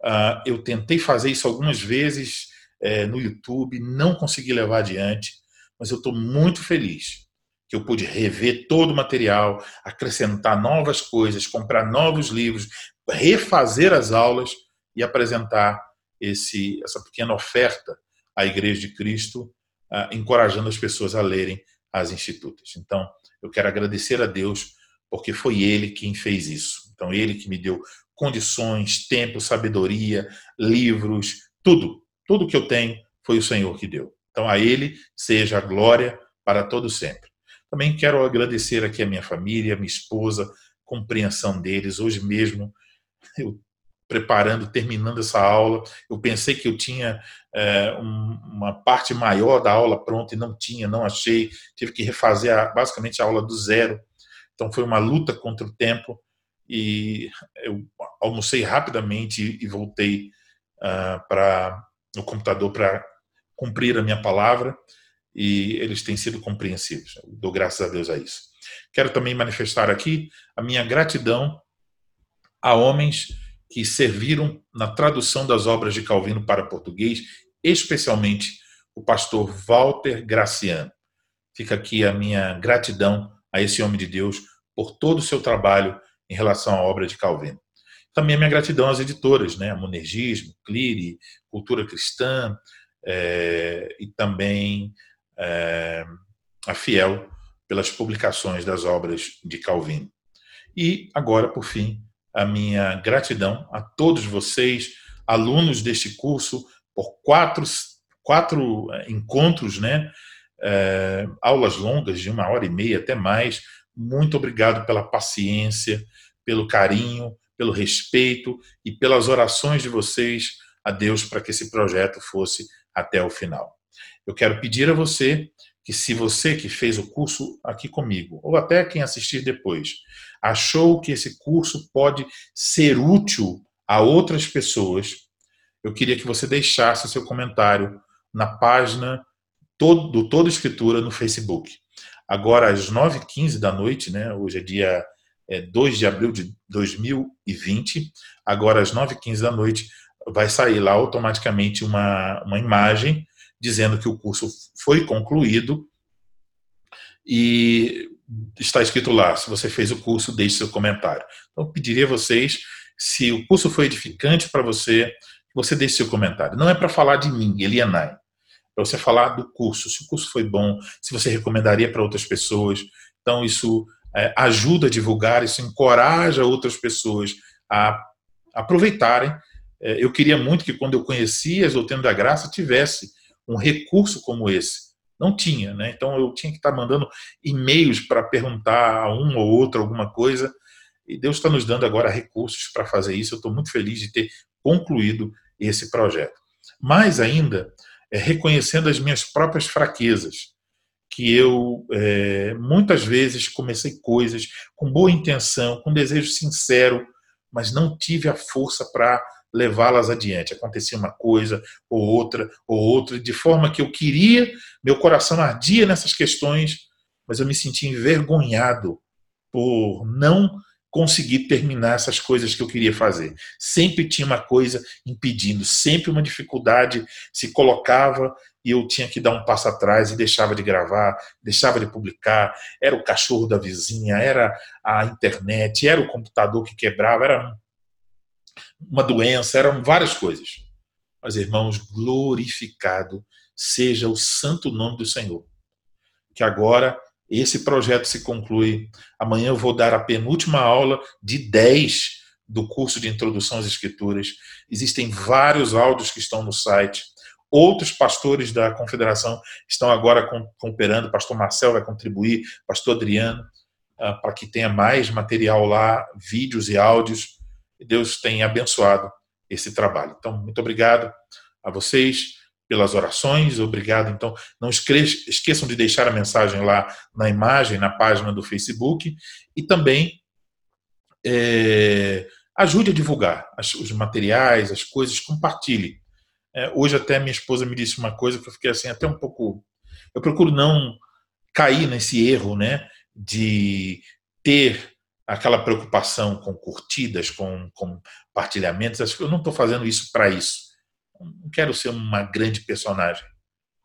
Uh, eu tentei fazer isso algumas vezes é, no YouTube, não consegui levar adiante, mas eu estou muito feliz que eu pude rever todo o material, acrescentar novas coisas, comprar novos livros, refazer as aulas e apresentar esse, essa pequena oferta à Igreja de Cristo, uh, encorajando as pessoas a lerem as institutas. Então, eu quero agradecer a Deus porque foi Ele quem fez isso. Então, Ele que me deu condições, tempo, sabedoria, livros, tudo. Tudo que eu tenho foi o Senhor que deu. Então, a Ele seja a glória para todo sempre. Também quero agradecer aqui a minha família, a minha esposa, compreensão deles. Hoje mesmo, eu preparando, terminando essa aula, eu pensei que eu tinha é, um, uma parte maior da aula pronta e não tinha, não achei. Tive que refazer a, basicamente a aula do zero. Então foi uma luta contra o tempo e eu almocei rapidamente e voltei uh, para o computador para cumprir a minha palavra e eles têm sido compreensivos. Eu dou graças a Deus a isso. Quero também manifestar aqui a minha gratidão a homens que serviram na tradução das obras de Calvino para português, especialmente o pastor Walter Graciano. Fica aqui a minha gratidão a esse homem de Deus por todo o seu trabalho em relação à obra de Calvino. Também a minha gratidão às editoras, né? Monergismo, Clire, Cultura Cristã é, e também é, a Fiel pelas publicações das obras de Calvino. E agora, por fim, a minha gratidão a todos vocês, alunos deste curso, por quatro, quatro é, encontros, né? É, aulas longas de uma hora e meia até mais. Muito obrigado pela paciência, pelo carinho, pelo respeito e pelas orações de vocês a Deus para que esse projeto fosse até o final. Eu quero pedir a você que, se você que fez o curso aqui comigo, ou até quem assistir depois, achou que esse curso pode ser útil a outras pessoas, eu queria que você deixasse seu comentário na página do Toda Escritura no Facebook. Agora, às 9h15 da noite, né, hoje é dia é, 2 de abril de 2020, agora às 9h15 da noite, vai sair lá automaticamente uma, uma imagem dizendo que o curso foi concluído e está escrito lá, se você fez o curso, deixe seu comentário. Então, eu pediria a vocês, se o curso foi edificante para você, você deixe seu comentário. Não é para falar de mim, Elianai, é para você falar do curso, se o curso foi bom, se você recomendaria para outras pessoas. Então, isso é, ajuda a divulgar, isso encoraja outras pessoas a aproveitarem. É, eu queria muito que, quando eu conhecia as Doutrinas da Graça, tivesse um recurso como esse não tinha, né? Então eu tinha que estar mandando e-mails para perguntar a um ou outro alguma coisa. E Deus está nos dando agora recursos para fazer isso. Eu estou muito feliz de ter concluído esse projeto. Mais ainda, é, reconhecendo as minhas próprias fraquezas, que eu é, muitas vezes comecei coisas com boa intenção, com desejo sincero, mas não tive a força para levá-las adiante. Acontecia uma coisa ou outra ou outra, de forma que eu queria, meu coração ardia nessas questões, mas eu me sentia envergonhado por não conseguir terminar essas coisas que eu queria fazer. Sempre tinha uma coisa impedindo, sempre uma dificuldade se colocava e eu tinha que dar um passo atrás e deixava de gravar, deixava de publicar. Era o cachorro da vizinha, era a internet, era o computador que quebrava, era uma doença, eram várias coisas. Mas, irmãos, glorificado seja o santo nome do Senhor. Que agora esse projeto se conclui. Amanhã eu vou dar a penúltima aula de 10 do curso de Introdução às Escrituras. Existem vários áudios que estão no site. Outros pastores da confederação estão agora cooperando. Pastor Marcel vai contribuir, pastor Adriano, ah, para que tenha mais material lá, vídeos e áudios. Deus tem abençoado esse trabalho. Então, muito obrigado a vocês pelas orações, obrigado. Então, não esqueçam de deixar a mensagem lá na imagem, na página do Facebook e também é, ajude a divulgar os materiais, as coisas, compartilhe. É, hoje até minha esposa me disse uma coisa que eu fiquei assim até um pouco. Eu procuro não cair nesse erro, né, de ter aquela preocupação com curtidas, com, com compartilhamentos. Eu não estou fazendo isso para isso. Não quero ser uma grande personagem.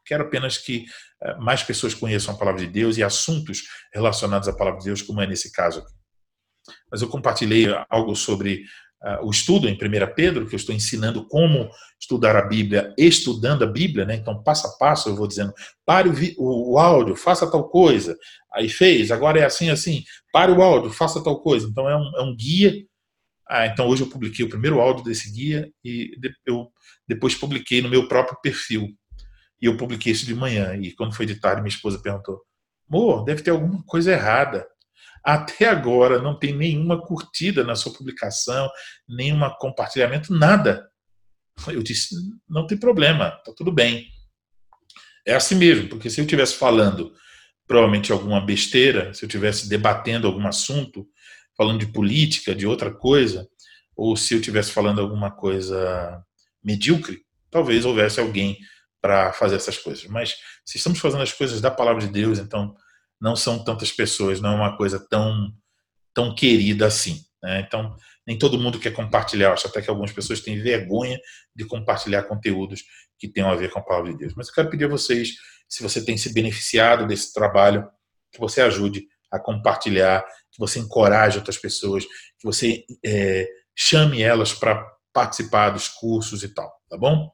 Quero apenas que eh, mais pessoas conheçam a palavra de Deus e assuntos relacionados à palavra de Deus, como é nesse caso aqui. Mas eu compartilhei algo sobre o estudo em 1 Pedro, que eu estou ensinando como estudar a Bíblia, estudando a Bíblia, né? Então, passo a passo, eu vou dizendo, pare o, o, áudio, faça tal coisa. Aí fez, agora é assim, assim, pare o áudio, faça tal coisa. Então, é um, é um guia. Ah, então, hoje eu publiquei o primeiro áudio desse guia e eu depois publiquei no meu próprio perfil. E eu publiquei isso de manhã. E quando foi de tarde, minha esposa perguntou: Amor, deve ter alguma coisa errada. Até agora não tem nenhuma curtida na sua publicação, nenhum compartilhamento, nada. Eu disse: não tem problema, tá tudo bem. É assim mesmo, porque se eu estivesse falando provavelmente alguma besteira, se eu estivesse debatendo algum assunto, falando de política, de outra coisa, ou se eu estivesse falando alguma coisa medíocre, talvez houvesse alguém para fazer essas coisas. Mas se estamos fazendo as coisas da palavra de Deus, então não são tantas pessoas, não é uma coisa tão tão querida assim. Né? Então nem todo mundo quer compartilhar. Acho até que algumas pessoas têm vergonha de compartilhar conteúdos que tenham a ver com a palavra de Deus. Mas eu quero pedir a vocês, se você tem se beneficiado desse trabalho, que você ajude a compartilhar, que você encoraje outras pessoas, que você é, chame elas para participar dos cursos e tal, tá bom?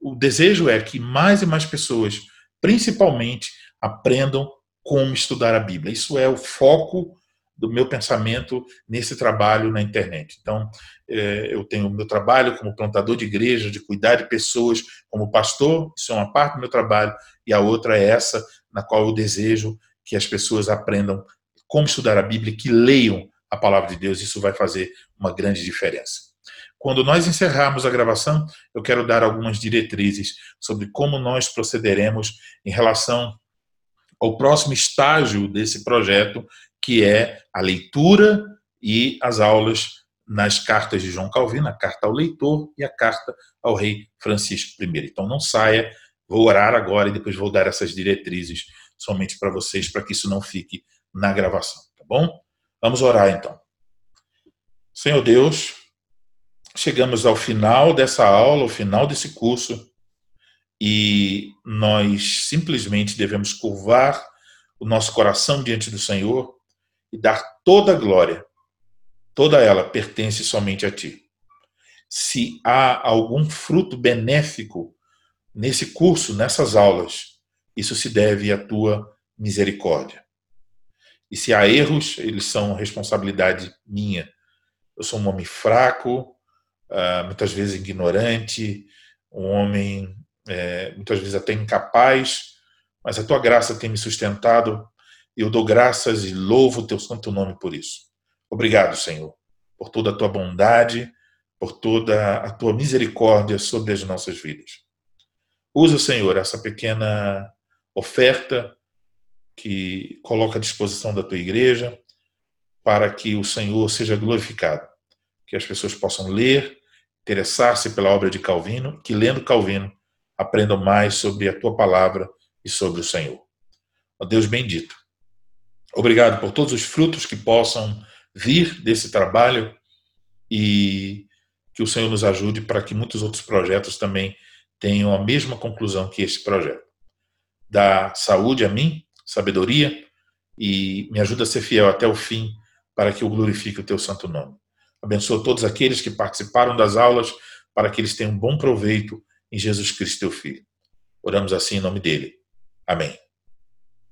O desejo é que mais e mais pessoas, principalmente, aprendam como estudar a Bíblia. Isso é o foco do meu pensamento nesse trabalho na internet. Então, é, eu tenho o meu trabalho como plantador de igreja, de cuidar de pessoas como pastor, isso é uma parte do meu trabalho, e a outra é essa, na qual eu desejo que as pessoas aprendam como estudar a Bíblia, que leiam a palavra de Deus, isso vai fazer uma grande diferença. Quando nós encerrarmos a gravação, eu quero dar algumas diretrizes sobre como nós procederemos em relação ao próximo estágio desse projeto, que é a leitura e as aulas nas cartas de João Calvino, a carta ao leitor e a carta ao rei Francisco I. Então não saia, vou orar agora e depois vou dar essas diretrizes somente para vocês, para que isso não fique na gravação, tá bom? Vamos orar então. Senhor Deus, chegamos ao final dessa aula, ao final desse curso, e nós simplesmente devemos curvar o nosso coração diante do Senhor e dar toda a glória. Toda ela pertence somente a Ti. Se há algum fruto benéfico nesse curso, nessas aulas, isso se deve à Tua misericórdia. E se há erros, eles são responsabilidade minha. Eu sou um homem fraco, uh, muitas vezes ignorante, um homem é, muitas vezes até incapaz, mas a tua graça tem me sustentado e eu dou graças e louvo o teu santo nome por isso. Obrigado, Senhor, por toda a tua bondade, por toda a tua misericórdia sobre as nossas vidas. Usa, Senhor, essa pequena oferta que coloca à disposição da tua igreja para que o Senhor seja glorificado, que as pessoas possam ler interessar-se pela obra de Calvino, que lendo Calvino aprendam mais sobre a tua palavra e sobre o Senhor. Ó Deus bendito, obrigado por todos os frutos que possam vir desse trabalho e que o Senhor nos ajude para que muitos outros projetos também tenham a mesma conclusão que este projeto. Dá saúde a mim, sabedoria e me ajuda a ser fiel até o fim para que eu glorifique o teu santo nome. Abençoa todos aqueles que participaram das aulas para que eles tenham bom proveito em Jesus Cristo, teu Filho. Oramos assim em nome dele. Amém.